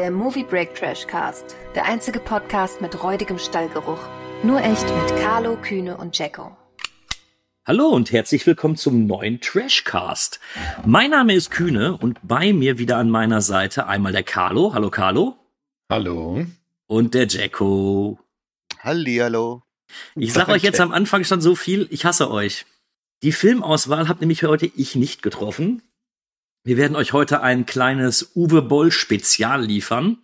der Movie Break Trash Cast. Der einzige Podcast mit räudigem Stallgeruch. Nur echt mit Carlo, Kühne und Jacko. Hallo und herzlich willkommen zum neuen Trashcast. Mein Name ist Kühne und bei mir wieder an meiner Seite einmal der Carlo. Hallo Carlo. Hallo. Und der Jacko. Hallihallo. Ich sag euch jetzt am Anfang schon so viel, ich hasse euch. Die Filmauswahl hat nämlich heute ich nicht getroffen. Wir werden euch heute ein kleines Uwe Boll Spezial liefern.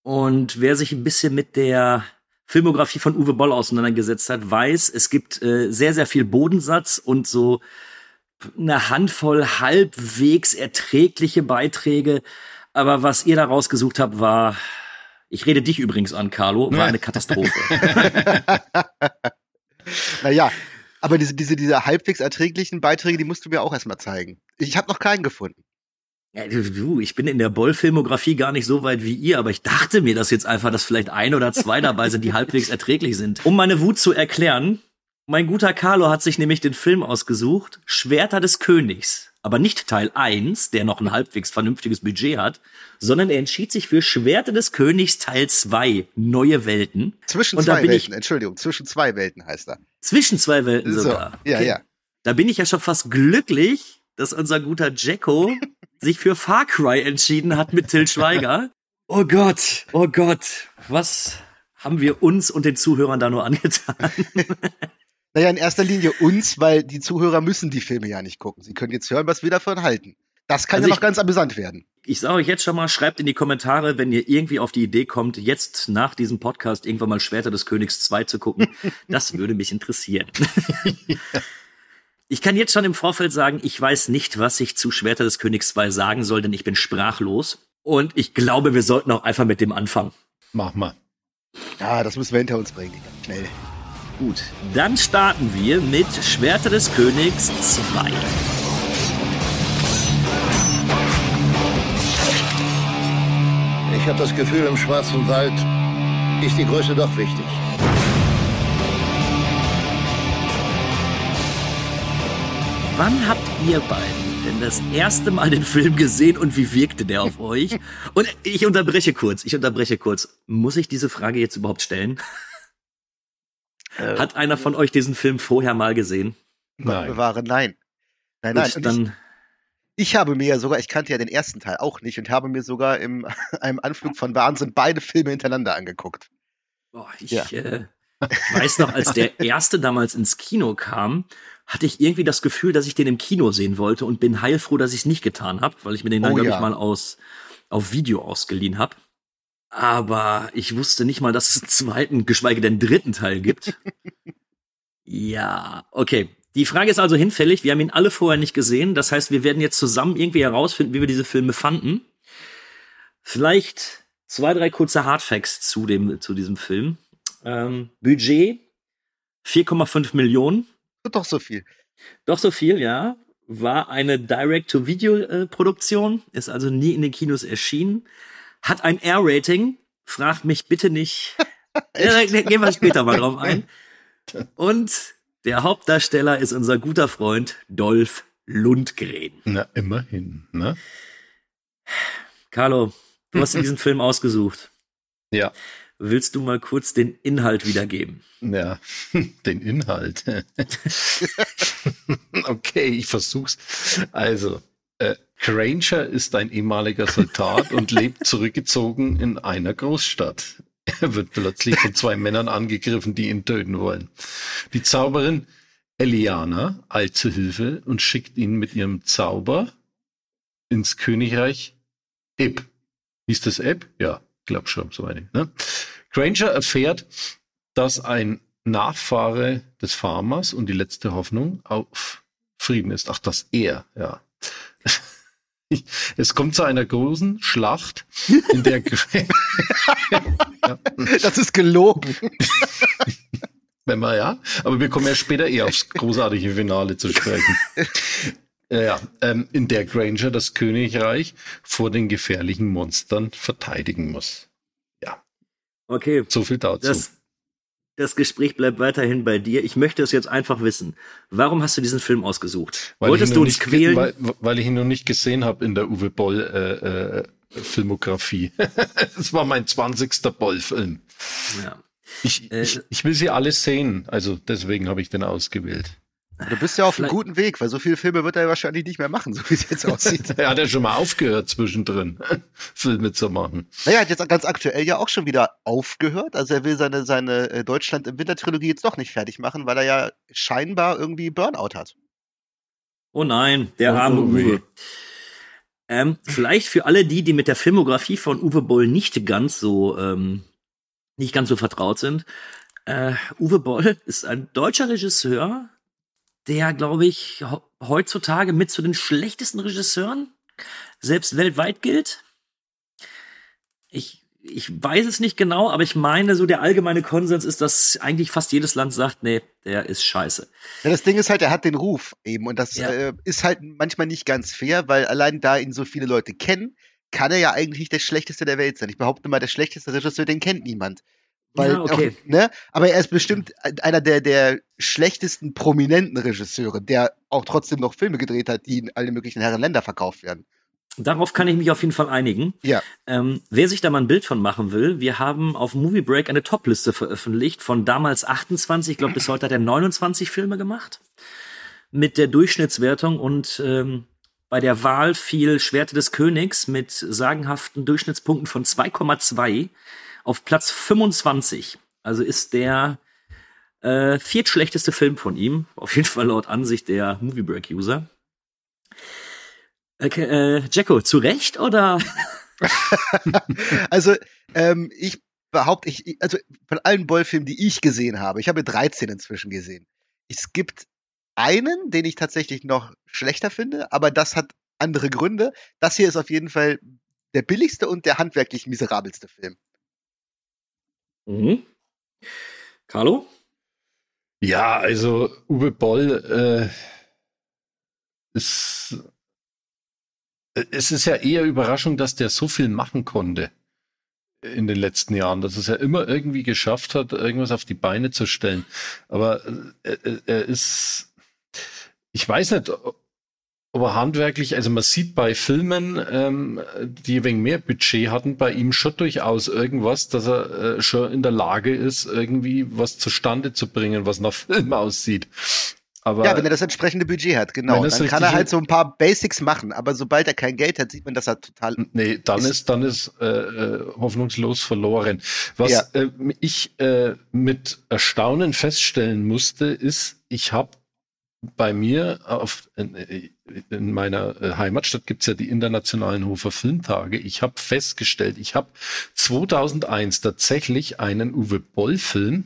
Und wer sich ein bisschen mit der Filmografie von Uwe Boll auseinandergesetzt hat, weiß, es gibt äh, sehr, sehr viel Bodensatz und so eine Handvoll halbwegs erträgliche Beiträge. Aber was ihr da rausgesucht habt, war, ich rede dich übrigens an, Carlo, war eine Katastrophe. naja, aber diese, diese, diese halbwegs erträglichen Beiträge, die musst du mir auch erstmal zeigen. Ich habe noch keinen gefunden. Ja, du, ich bin in der Boll-Filmografie gar nicht so weit wie ihr, aber ich dachte mir das jetzt einfach, dass vielleicht ein oder zwei dabei sind, die halbwegs erträglich sind. Um meine Wut zu erklären, mein guter Carlo hat sich nämlich den Film ausgesucht, Schwerter des Königs. Aber nicht Teil 1, der noch ein halbwegs vernünftiges Budget hat, sondern er entschied sich für Schwerter des Königs Teil 2, Neue Welten. Zwischen zwei Welten, Entschuldigung, zwischen zwei Welten heißt er. Zwischen zwei Welten sogar. So, ja, okay. ja. Da bin ich ja schon fast glücklich, dass unser guter Jacko sich für Far Cry entschieden hat mit Till Schweiger. Oh Gott, oh Gott, was haben wir uns und den Zuhörern da nur angetan? naja, in erster Linie uns, weil die Zuhörer müssen die Filme ja nicht gucken. Sie können jetzt hören, was wir davon halten. Das kann also ja noch ich, ganz amüsant werden. Ich sage euch jetzt schon mal, schreibt in die Kommentare, wenn ihr irgendwie auf die Idee kommt, jetzt nach diesem Podcast irgendwann mal Schwerter des Königs 2 zu gucken. Das würde mich interessieren. Ich kann jetzt schon im Vorfeld sagen, ich weiß nicht, was ich zu Schwerter des Königs 2 sagen soll, denn ich bin sprachlos. Und ich glaube, wir sollten auch einfach mit dem anfangen. Mach mal. Ja, das müssen wir hinter uns bringen. Schnell. Gut, dann starten wir mit Schwerter des Königs 2. Ich habe das Gefühl, im Schwarzen Wald ist die Größe doch wichtig. Wann habt ihr beiden denn das erste Mal den Film gesehen und wie wirkte der auf euch? Und ich unterbreche kurz, ich unterbreche kurz. Muss ich diese Frage jetzt überhaupt stellen? Äh, Hat einer von euch diesen Film vorher mal gesehen? Nein. Bewahre, nein. Nein, nein. Und dann, ich, ich, habe mir ja sogar, ich kannte ja den ersten Teil auch nicht und habe mir sogar in einem Anflug von Wahnsinn beide Filme hintereinander angeguckt. Boah, ich, ja. äh, ich weiß noch, als der erste damals ins Kino kam, hatte ich irgendwie das Gefühl, dass ich den im Kino sehen wollte und bin heilfroh, dass ich es nicht getan habe, weil ich mir den dann, oh, glaube ja. ich, mal aus, auf Video ausgeliehen habe. Aber ich wusste nicht mal, dass es einen zweiten, geschweige denn dritten Teil gibt. ja, okay. Die Frage ist also hinfällig. Wir haben ihn alle vorher nicht gesehen. Das heißt, wir werden jetzt zusammen irgendwie herausfinden, wie wir diese Filme fanden. Vielleicht zwei, drei kurze Hardfacts zu dem, zu diesem Film. Ähm, Budget 4,5 Millionen. Doch so viel. Doch so viel, ja. War eine Direct-to-Video-Produktion, ist also nie in den Kinos erschienen. Hat ein R-Rating, fragt mich bitte nicht. ja, gehen wir später mal drauf ein. Und der Hauptdarsteller ist unser guter Freund Dolph Lundgren. Na, immerhin, ne? Carlo, du hast diesen Film ausgesucht. Ja. Willst du mal kurz den Inhalt wiedergeben? Ja, den Inhalt. okay, ich versuch's. Also, äh, Granger ist ein ehemaliger Soldat und lebt zurückgezogen in einer Großstadt. Er wird plötzlich von zwei Männern angegriffen, die ihn töten wollen. Die Zauberin Eliana eilt zu Hilfe und schickt ihn mit ihrem Zauber ins Königreich Eb. Hieß das Eb? Ja, glaub schon, so eine. Ne? Granger erfährt, dass ein Nachfahre des Farmers und die letzte Hoffnung auf Frieden ist. Ach, dass er, ja. Es kommt zu einer großen Schlacht, in der. ja. Das ist gelogen. Wenn man ja, aber wir kommen ja später eher aufs großartige Finale zu sprechen. Ja, ähm, in der Granger das Königreich vor den gefährlichen Monstern verteidigen muss. Okay. So viel dazu. Das, das Gespräch bleibt weiterhin bei dir. Ich möchte es jetzt einfach wissen. Warum hast du diesen Film ausgesucht? Weil Wolltest du uns quälen? Weil, weil, ich ihn noch nicht gesehen habe in der Uwe Boll äh, äh, Filmografie. das war mein 20. Boll-Film. Ja. Ich, äh, ich, ich will sie alle sehen, also deswegen habe ich den ausgewählt. Du bist ja auf einem guten Weg, weil so viele Filme wird er wahrscheinlich nicht mehr machen, so wie es jetzt aussieht. er hat ja schon mal aufgehört, zwischendrin Filme zu machen. Naja, er hat jetzt ganz aktuell ja auch schon wieder aufgehört. Also er will seine, seine äh, Deutschland im Winter-Trilogie jetzt doch nicht fertig machen, weil er ja scheinbar irgendwie Burnout hat. Oh nein, der oh, arme oh, Uwe. Ähm, vielleicht für alle die, die mit der Filmografie von Uwe Boll nicht ganz so ähm, nicht ganz so vertraut sind. Äh, Uwe Boll ist ein deutscher Regisseur, der, glaube ich, heutzutage mit zu den schlechtesten Regisseuren selbst weltweit gilt. Ich, ich weiß es nicht genau, aber ich meine, so der allgemeine Konsens ist, dass eigentlich fast jedes Land sagt, nee, der ist scheiße. Ja, das Ding ist halt, er hat den Ruf eben und das ja. äh, ist halt manchmal nicht ganz fair, weil allein da ihn so viele Leute kennen, kann er ja eigentlich nicht der schlechteste der Welt sein. Ich behaupte mal, der schlechteste Regisseur, den kennt niemand. Weil, ja, okay. Auch, ne? Aber er ist bestimmt einer der, der schlechtesten prominenten Regisseure, der auch trotzdem noch Filme gedreht hat, die in alle möglichen Herren Länder verkauft werden. Darauf kann ich mich auf jeden Fall einigen. Ja. Ähm, wer sich da mal ein Bild von machen will, wir haben auf Movie Break eine Topliste veröffentlicht von damals 28, ich glaube bis heute hat er 29 Filme gemacht mit der Durchschnittswertung und ähm, bei der Wahl fiel Schwerte des Königs mit sagenhaften Durchschnittspunkten von 2,2 auf Platz 25. Also ist der äh, viertschlechteste Film von ihm. Auf jeden Fall laut Ansicht der Movie Break User. Okay, äh, Jacko, zu Recht oder? also, ähm, ich behaupte, ich, also von allen Boll-Filmen, die ich gesehen habe, ich habe 13 inzwischen gesehen. Es gibt einen, den ich tatsächlich noch schlechter finde, aber das hat andere Gründe. Das hier ist auf jeden Fall der billigste und der handwerklich miserabelste Film. Mhm. Carlo? Ja, also Uwe Boll äh, ist äh, es ist ja eher Überraschung, dass der so viel machen konnte in den letzten Jahren, dass es ja immer irgendwie geschafft hat, irgendwas auf die Beine zu stellen. Aber äh, äh er ist, ich weiß nicht, aber handwerklich, also man sieht bei Filmen, ähm, die wegen mehr Budget hatten, bei ihm schon durchaus irgendwas, dass er äh, schon in der Lage ist, irgendwie was zustande zu bringen, was nach Film aussieht. Aber ja, wenn er das entsprechende Budget hat, genau. Dann kann er halt so ein paar Basics machen, aber sobald er kein Geld hat, sieht man, dass er total. Nee, dann ist, ist dann ist äh, äh, hoffnungslos verloren. Was ja. äh, ich äh, mit Erstaunen feststellen musste, ist, ich habe bei mir auf, in, in meiner äh, Heimatstadt gibt's ja die internationalen Hofer Filmtage. Ich habe festgestellt, ich habe 2001 tatsächlich einen Uwe Boll-Film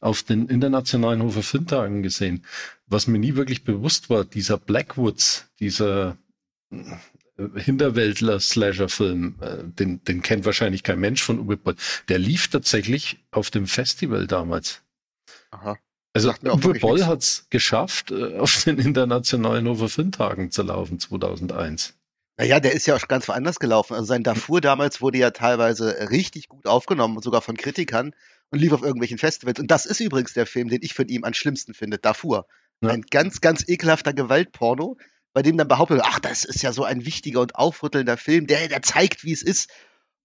auf den internationalen Hofer Filmtagen gesehen. Was mir nie wirklich bewusst war, dieser Blackwoods, dieser äh, Hinterwäldler-Slasher-Film, äh, den, den kennt wahrscheinlich kein Mensch von Uwe Boll. Der lief tatsächlich auf dem Festival damals. Aha. Also Uwe Boll hat es geschafft, äh, auf den internationalen Hofer Filmtagen zu laufen 2001. Naja, der ist ja auch ganz woanders gelaufen. Also sein Darfur damals wurde ja teilweise richtig gut aufgenommen, sogar von Kritikern und lief auf irgendwelchen Festivals. Und das ist übrigens der Film, den ich von ihm am schlimmsten finde, Darfur. Ja. Ein ganz, ganz ekelhafter Gewaltporno, bei dem dann behauptet, ach, das ist ja so ein wichtiger und aufrüttelnder Film, der, der zeigt, wie es ist.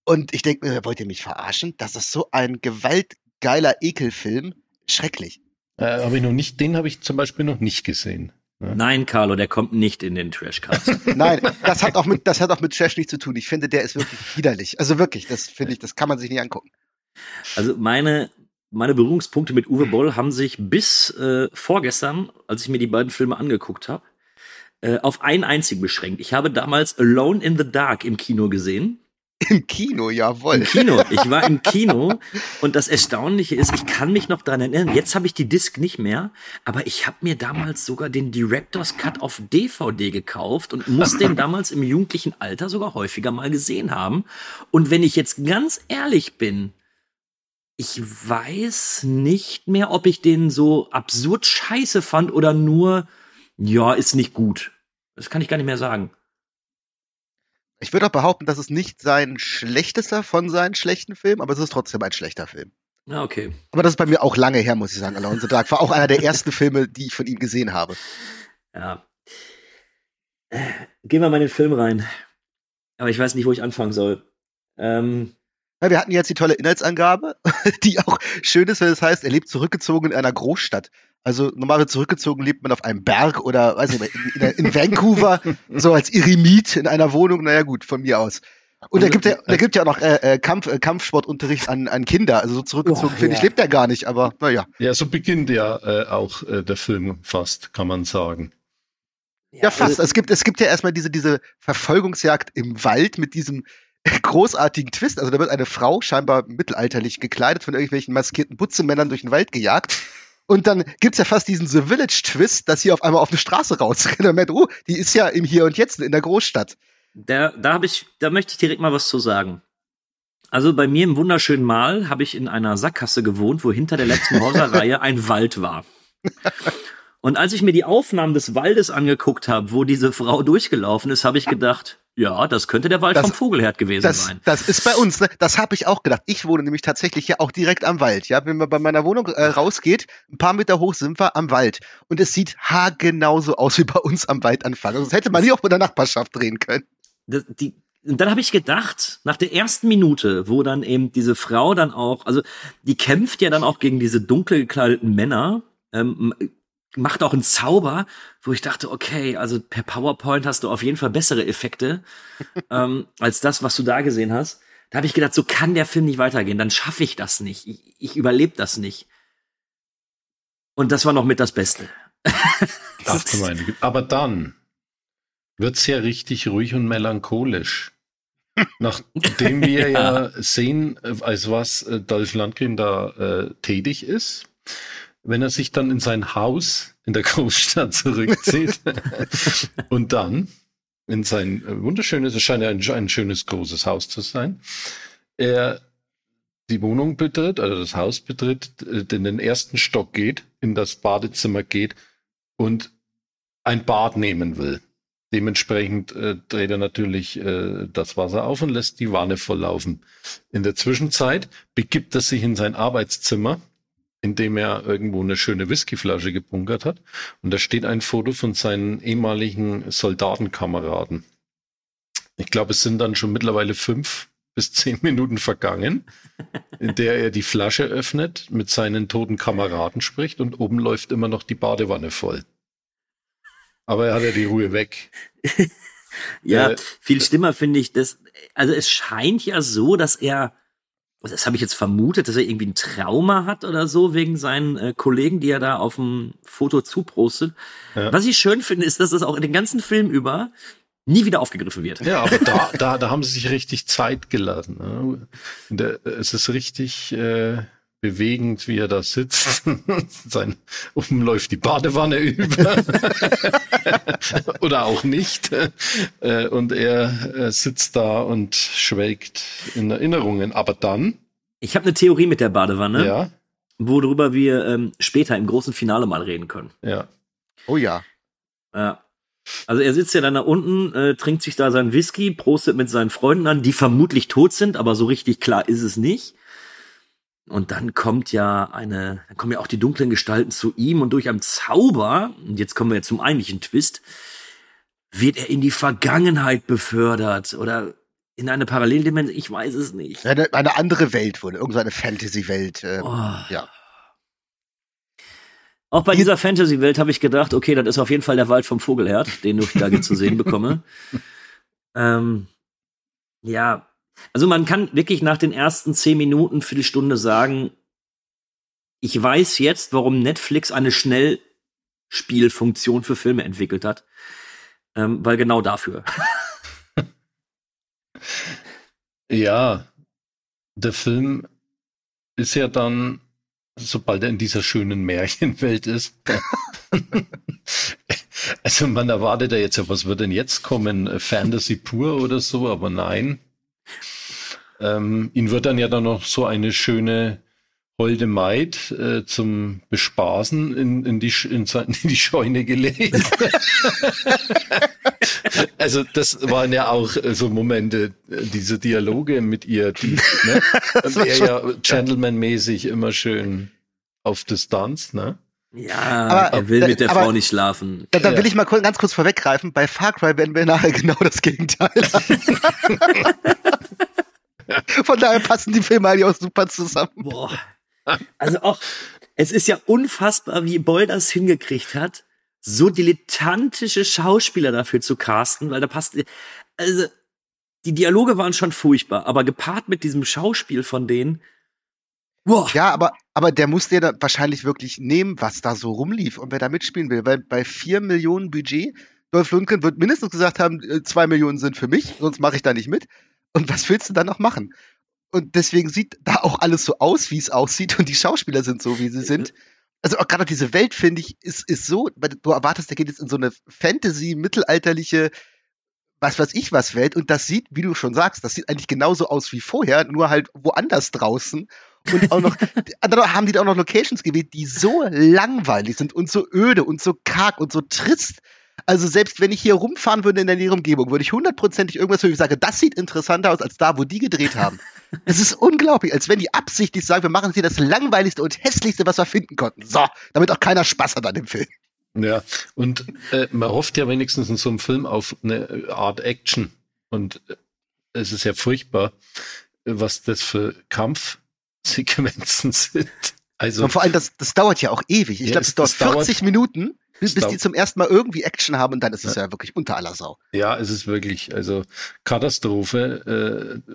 Und ich denke mir, wollt ihr mich verarschen? Das ist so ein gewaltgeiler Ekelfilm. Schrecklich. Äh, habe ich noch nicht, den habe ich zum Beispiel noch nicht gesehen. Ja. Nein, Carlo, der kommt nicht in den Trashcast. Nein, das hat auch mit, das hat auch mit Trash nichts zu tun. Ich finde, der ist wirklich widerlich. Also wirklich, das finde ich, das kann man sich nicht angucken. Also meine, meine Berührungspunkte mit Uwe Boll haben sich bis äh, vorgestern, als ich mir die beiden Filme angeguckt habe, äh, auf einen einzigen beschränkt. Ich habe damals Alone in the Dark im Kino gesehen. Im Kino, jawohl. Im Kino. Ich war im Kino und das Erstaunliche ist, ich kann mich noch daran erinnern, jetzt habe ich die Disc nicht mehr, aber ich habe mir damals sogar den Director's Cut auf DVD gekauft und muss den damals im jugendlichen Alter sogar häufiger mal gesehen haben. Und wenn ich jetzt ganz ehrlich bin, ich weiß nicht mehr, ob ich den so absurd scheiße fand oder nur, ja, ist nicht gut. Das kann ich gar nicht mehr sagen. Ich würde auch behaupten, das ist nicht sein schlechtester von seinen schlechten Filmen, aber es ist trotzdem ein schlechter Film. Ja, okay. Aber das ist bei mir auch lange her, muss ich sagen. Alone the Dark war auch einer der ersten Filme, die ich von ihm gesehen habe. Ja. Gehen wir mal in den Film rein. Aber ich weiß nicht, wo ich anfangen soll. Ähm, ja, wir hatten jetzt die tolle Inhaltsangabe, die auch schön ist, wenn es heißt, er lebt zurückgezogen in einer Großstadt. Also normalerweise zurückgezogen lebt man auf einem Berg oder weiß nicht, in, in, in Vancouver, so als Eremit in einer Wohnung. Naja gut, von mir aus. Und da gibt ja, da gibt ja auch noch äh, äh, Kampf, äh, Kampfsportunterricht an, an Kinder. Also so zurückgezogen, oh, finde ja. ich, lebt er gar nicht, aber naja. Ja, so beginnt ja äh, auch äh, der Film fast, kann man sagen. Ja, fast. Also, es gibt, es gibt ja erstmal diese, diese Verfolgungsjagd im Wald mit diesem großartigen Twist. Also da wird eine Frau scheinbar mittelalterlich gekleidet von irgendwelchen maskierten Butzemännern durch den Wald gejagt. Und dann gibt's ja fast diesen The Village-Twist, dass sie auf einmal auf eine Straße rausrennt und merkt, oh, die ist ja im Hier und Jetzt in der Großstadt. Da, da habe ich, da möchte ich direkt mal was zu sagen. Also bei mir im wunderschönen Mal habe ich in einer Sackgasse gewohnt, wo hinter der letzten Häuserreihe ein Wald war. Und als ich mir die Aufnahmen des Waldes angeguckt habe, wo diese Frau durchgelaufen ist, habe ich gedacht, ja, das könnte der Wald das, vom Vogelherd gewesen das, sein. Das ist bei uns, ne? das habe ich auch gedacht. Ich wohne nämlich tatsächlich ja auch direkt am Wald. Ja, wenn man bei meiner Wohnung äh, rausgeht, ein paar Meter hoch sind wir am Wald. Und es sieht haargenauso aus wie bei uns am Waldanfang. Also das hätte man nie auch mit der Nachbarschaft drehen können. Das, die, und dann habe ich gedacht, nach der ersten Minute, wo dann eben diese Frau dann auch, also die kämpft ja dann auch gegen diese dunkel gekleideten Männer, ähm, macht auch einen Zauber, wo ich dachte, okay, also per PowerPoint hast du auf jeden Fall bessere Effekte ähm, als das, was du da gesehen hast. Da habe ich gedacht, so kann der Film nicht weitergehen, dann schaffe ich das nicht. Ich, ich überlebe das nicht. Und das war noch mit das Beste. Ach, meine Aber dann wird's ja richtig ruhig und melancholisch. Nachdem wir ja sehen, als was äh, Dolph Landgren da äh, tätig ist, wenn er sich dann in sein Haus in der Großstadt zurückzieht und dann in sein äh, wunderschönes, es scheint ja ein, ein, schönes großes Haus zu sein, er die Wohnung betritt, also das Haus betritt, äh, in den ersten Stock geht, in das Badezimmer geht und ein Bad nehmen will. Dementsprechend äh, dreht er natürlich äh, das Wasser auf und lässt die Wanne volllaufen. In der Zwischenzeit begibt er sich in sein Arbeitszimmer indem er irgendwo eine schöne Whiskyflasche gebunkert hat. Und da steht ein Foto von seinen ehemaligen Soldatenkameraden. Ich glaube, es sind dann schon mittlerweile fünf bis zehn Minuten vergangen, in der er die Flasche öffnet, mit seinen toten Kameraden spricht und oben läuft immer noch die Badewanne voll. Aber er hat ja die Ruhe weg. ja, äh, viel schlimmer finde ich das. Also es scheint ja so, dass er das habe ich jetzt vermutet, dass er irgendwie ein Trauma hat oder so wegen seinen äh, Kollegen, die er da auf dem Foto zuprostet. Ja. Was ich schön finde, ist, dass das auch in den ganzen Film über nie wieder aufgegriffen wird. Ja, aber da, da, da haben sie sich richtig Zeit gelassen. Ne? Der, es ist richtig äh, bewegend, wie er da sitzt. Sein oben läuft die Badewanne über. Oder auch nicht. Äh, und er äh, sitzt da und schwelgt in Erinnerungen. Aber dann. Ich habe eine Theorie mit der Badewanne. Ja. Worüber wir ähm, später im großen Finale mal reden können. Ja. Oh ja. Ja. Also er sitzt ja dann da unten, äh, trinkt sich da seinen Whisky, prostet mit seinen Freunden an, die vermutlich tot sind, aber so richtig klar ist es nicht. Und dann kommt ja eine, dann kommen ja auch die dunklen Gestalten zu ihm und durch einen Zauber, und jetzt kommen wir jetzt zum eigentlichen Twist, wird er in die Vergangenheit befördert oder in eine Paralleldimension, ich weiß es nicht. Eine, eine andere Welt wurde, irgendeine Fantasy-Welt, äh, oh. ja. Auch bei dieser Fantasy-Welt habe ich gedacht, okay, das ist auf jeden Fall der Wald vom Vogelherd, den ich da zu sehen bekomme. ähm, ja, also man kann wirklich nach den ersten zehn Minuten, Viertelstunde sagen, ich weiß jetzt, warum Netflix eine Schnellspielfunktion für Filme entwickelt hat. Ähm, weil genau dafür. ja, der Film ist ja dann, sobald er in dieser schönen Märchenwelt ist. also man erwartet ja jetzt ja, was wird denn jetzt kommen? Fantasy pur oder so, aber nein. Ähm, ihn wird dann ja dann noch so eine schöne holde Maid äh, zum Bespaßen in, in, die, in, in die Scheune gelegt. also das waren ja auch äh, so Momente, äh, diese Dialoge mit ihr, die ne? Und er ja gentlemanmäßig immer schön auf Distanz, ne? Ja, Aber- er will mit der aber- Frau nicht schlafen. Dann, dann Ja. will ich mal kurz- ganz kurz vorweggreifen. Bei Far Cry werden wir nachher genau das Gegenteil haben. Von daher passen die Filme eigentlich auch super zusammen. Boah. Also auch, es ist ja unfassbar, wie Boll das hingekriegt hat, so dilettantische Schauspieler dafür zu casten, weil da passt, also, die Dialoge waren schon furchtbar, aber gepaart mit diesem Schauspiel von denen, boah, Ja, aber, aber der musste ja da wahrscheinlich wirklich nehmen, was da so rumlief und wer da mitspielen will. Weil bei vier Millionen Budget, Dolph Lundgren wird mindestens gesagt haben, äh, zwei Millionen sind für mich, sonst mache ich da nicht mit. Und was willst du dann noch machen? Und deswegen sieht da auch alles so aus, wie es aussieht und die Schauspieler sind so, wie sie sind. Also auch gerade diese Welt, finde ich, ist, ist so, weil du erwartest, der geht jetzt in so eine Fantasy, mittelalterliche, was weiß ich was Welt und das sieht, wie du schon sagst, das sieht eigentlich genauso aus wie vorher, nur halt woanders draußen. Und auch noch, dann haben die da auch noch Locations gewählt, die so langweilig sind und so öde und so karg und so trist. Also selbst wenn ich hier rumfahren würde in der näheren Umgebung, würde ich hundertprozentig irgendwas, wo ich sage, das sieht interessanter aus als da, wo die gedreht haben. Es ist unglaublich, als wenn die absichtlich sagen, wir machen hier das langweiligste und hässlichste, was wir finden konnten. So, damit auch keiner Spaß hat an dem Film. Ja, und äh, man hofft ja wenigstens in so einem Film auf eine Art Action. Und äh, es ist ja furchtbar, was das für Kampfsequenzen sind. Also, Und vor allem, das, das dauert ja auch ewig. Ich Ja, glaube, es- dauert es dauert- 40 Minuten, bis, bis die zum ersten Mal irgendwie Action haben und dann ist es ja wirklich unter aller Sau. ja, es ist wirklich, also Katastrophe. Äh,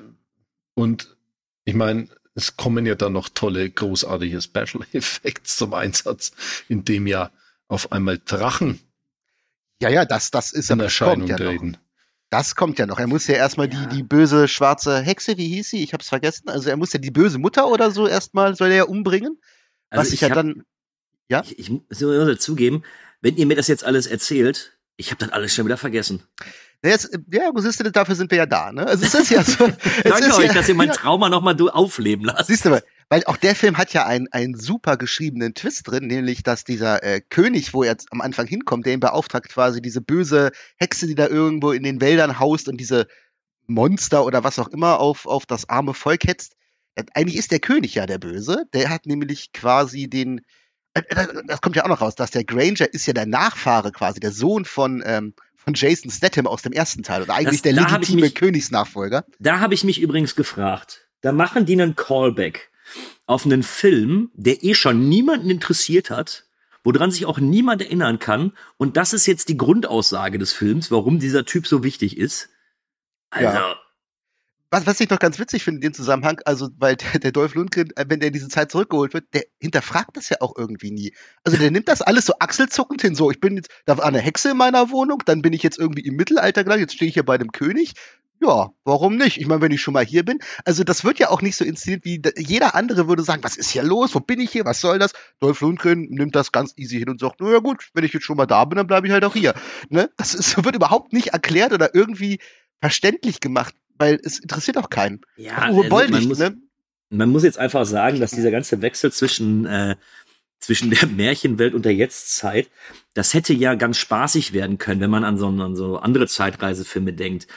und ich meine, es kommen ja dann noch tolle, großartige Special Effects zum Einsatz, in dem ja auf einmal Drachen Ja, ja, das, das ist ja, in Erscheinung kommt ja treten. Das kommt ja noch. Er muss ja erstmal Ja. die, die böse schwarze Hexe, wie hieß sie? Ich hab's vergessen. Also er muss ja die böse Mutter oder so erstmal, soll er ja umbringen. also was ich, ja hab- dann, ja? ich, ich muss dazugeben, wenn ihr mir das jetzt alles erzählt, ich habe das alles schon wieder vergessen. Ja, Jetzt, ja, siehst du, dafür sind wir ja da, ne? Also es ist ja so. Danke ist euch, ja, dass ihr mein ja, Trauma nochmal aufleben lasst. Siehst du mal, weil auch der Film hat ja einen, einen super geschriebenen Twist drin, nämlich dass dieser äh, König, wo er am Anfang hinkommt, der ihn beauftragt, quasi diese böse Hexe, die da irgendwo in den Wäldern haust und diese Monster oder was auch immer auf, auf das arme Volk hetzt. Äh, Eigentlich ist der König ja der Böse. Der hat nämlich quasi den. äh, äh, Das kommt ja auch noch raus, dass der Granger ist ja der Nachfahre quasi, der Sohn von, ähm, von Jason Statham aus dem ersten Teil oder eigentlich Das- der legitime mich- Königsnachfolger. Da habe ich mich übrigens gefragt. Da machen die einen Callback auf einen Film, der eh schon niemanden interessiert hat, woran sich auch niemand erinnern kann. Und das ist jetzt die Grundaussage des Films, warum dieser Typ so wichtig ist. Also, Ja. was, was ich noch ganz witzig finde in dem Zusammenhang, also weil der, der Dolph Lundgren, äh, wenn der in diese Zeit zurückgeholt wird, der hinterfragt das ja auch irgendwie nie. Also der nimmt das alles so achselzuckend hin, so ich bin jetzt, da war eine Hexe in meiner Wohnung, dann bin ich jetzt irgendwie im Mittelalter gelangt, jetzt stehe ich hier bei dem König. Ja, warum nicht? Ich meine, wenn ich schon mal hier bin. Also das wird ja auch nicht so inszeniert, wie jeder andere würde sagen, was ist hier los? Wo bin ich hier? Was soll das? Dolph Lundgren nimmt das ganz easy hin und sagt, na ja gut, wenn ich jetzt schon mal da bin, dann bleibe ich halt auch hier. Ne? Das ist, wird überhaupt nicht erklärt oder irgendwie verständlich gemacht, weil es interessiert auch keinen. ja, Uwe also Boll man, nicht, muss, ne? man muss jetzt einfach sagen, dass dieser ganze Wechsel zwischen, äh, zwischen der Märchenwelt und der Jetztzeit, das hätte ja ganz spaßig werden können, wenn man an so, an so andere Zeitreisefilme denkt.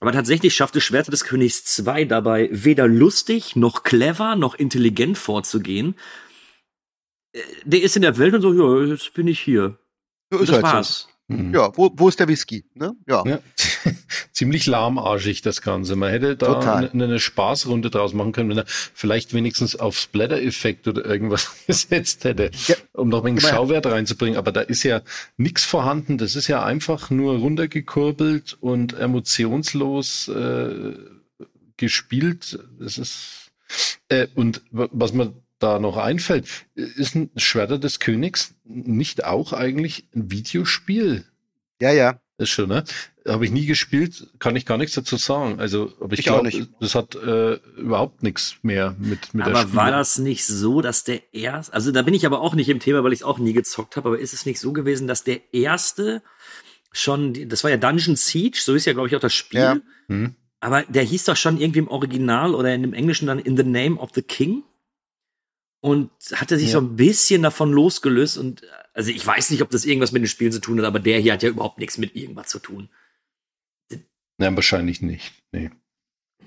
Aber tatsächlich schaffte Schwerte des Königs 2 dabei weder lustig, noch clever, noch intelligent vorzugehen. Äh, Der ist in der Welt und so, ja, jetzt bin ich hier. Und ist das halt so. Mhm. Ja, wo, wo ist der Whisky? Ne? Ja. Ja. Ziemlich lahmarschig das Ganze. Man hätte da Total. eine, eine Spaßrunde draus machen können, wenn er vielleicht wenigstens auf Splatter-Effekt oder irgendwas gesetzt hätte, Ja. um noch ein wenig. Schauwert reinzubringen. Aber da ist ja nichts vorhanden. Das ist ja einfach nur runtergekurbelt und emotionslos äh, gespielt. Das ist äh, und wa- was mir da noch einfällt, ist ein Schwerter des Königs nicht auch eigentlich ein Videospiel? Ja, ja. Ist schon, ne? Habe ich nie gespielt, kann ich gar nichts dazu sagen. Also, aber ich, Ich glaube, nicht. das hat äh, überhaupt nichts mehr mit, mit der Aber war das nicht so, dass der erste, also da bin ich aber auch nicht im Thema, weil ich es auch nie gezockt habe, aber ist es nicht so gewesen, dass der erste schon, das war ja Dungeon Siege, so ist ja, glaube ich, auch das Spiel. Ja. Hm? Aber der hieß doch schon irgendwie im Original oder in dem Englischen dann In the Name of the King. Und hatte sich Ja. so ein bisschen davon losgelöst. Und also ich weiß nicht, ob das irgendwas mit den Spielen zu tun hat, aber der hier hat ja überhaupt nichts mit irgendwas zu tun. Nein, wahrscheinlich nicht. Nee.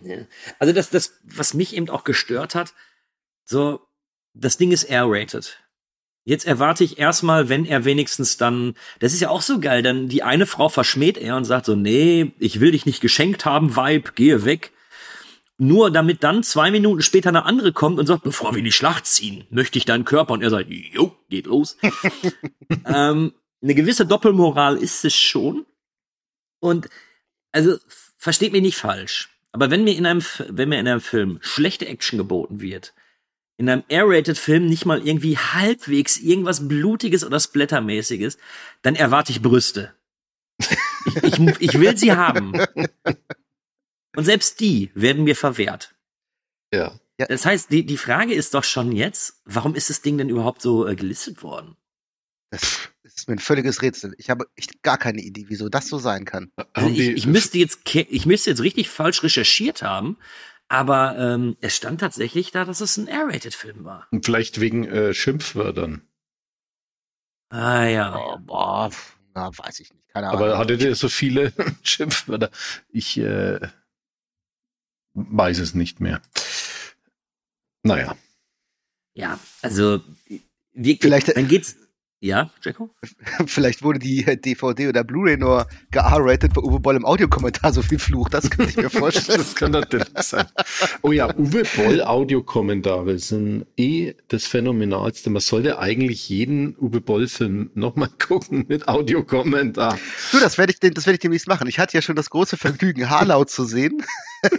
Ja. Also das, das, was mich eben auch gestört hat, so, das Ding ist R-rated. Jetzt erwarte ich erstmal, wenn er wenigstens dann, das ist ja auch so geil, dann die eine Frau verschmäht er und sagt so, nee, ich will dich nicht geschenkt haben, Vibe, gehe weg. Nur damit dann zwei Minuten später eine andere kommt und sagt, bevor wir in die Schlacht ziehen, möchte ich deinen Körper. Und er sagt, jo, geht los. ähm, eine gewisse Doppelmoral ist es schon. Und also versteht mich nicht falsch. Aber wenn mir in einem, wenn mir in einem Film schlechte Action geboten wird, in einem R-Rated-Film nicht mal irgendwie halbwegs irgendwas Blutiges oder Splattermäßiges, dann erwarte ich Brüste. ich, ich, ich will sie haben. Und selbst die werden mir verwehrt. Ja. Das heißt, die, die Frage ist doch schon jetzt, warum ist das Ding denn überhaupt so äh, gelistet worden? Das ist mir ein völliges Rätsel. Ich habe echt gar keine Idee, wieso das so sein kann. Also ich, ich, müsste jetzt, ich müsste jetzt richtig falsch recherchiert haben, aber ähm, es stand tatsächlich da, dass es ein R-Rated-Film war. Und vielleicht wegen äh, Schimpfwörtern. Ah ja. Oh, boah, na, weiß ich nicht. Keine Ahnung. Aber hattet ihr so viele Schimpfwörter? Ich äh, weiß es nicht mehr. Naja. Ja, also wie, Vielleicht- dann geht's. Ja, Jacko? Vielleicht wurde die DVD oder Blu-ray nur ge-R-rated, weil Uwe Boll im Audiokommentar so viel flucht. Das könnte ich mir vorstellen. Das kann natürlich sein. Oh ja, Uwe Boll Audiokommentare sind eh das Phänomenalste. Man sollte eigentlich jeden Uwe Boll Film nochmal gucken mit Audiokommentar. Du, das werde ich, das werde ich demnächst machen. Ich hatte ja schon das große Vergnügen, Harlau zu sehen.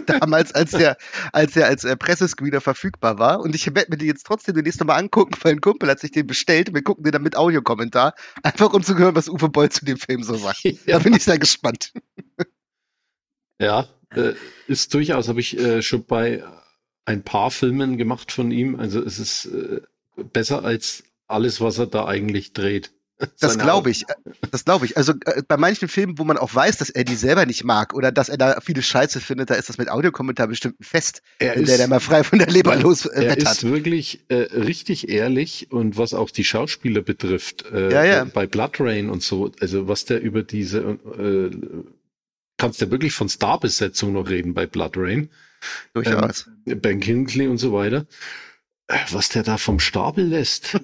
Damals, als der, als der als äh, Pressescreener verfügbar war. Und ich werde mir den jetzt trotzdem demnächst nochmal angucken, weil ein Kumpel hat sich den bestellt. Wir gucken den dann mit Audiokommentar. Einfach um zu hören, was Uwe Boll zu dem Film so sagt. Da bin ich sehr gespannt. Ja, äh, ist durchaus, habe ich äh, schon bei ein paar Filmen gemacht von ihm. Also es ist äh, besser als alles, was er da eigentlich dreht. Das glaube ich. Das glaube ich. Also äh, bei manchen Filmen, wo man auch weiß, dass er die selber nicht mag oder dass er da viele Scheiße findet, da ist das mit Audiokommentar bestimmt ein Fest, Er wenn der ist- da mal frei von der Leber los äh, Er ist wirklich äh, richtig ehrlich und was auch die Schauspieler betrifft, äh, Ja, ja. bei Blood Rain und so, also was der über diese, äh, kannst du wirklich von Starbesetzung noch reden bei Blood Rain, Durchaus. Ben Kingsley und so weiter. Äh, Was der da vom Stapel lässt,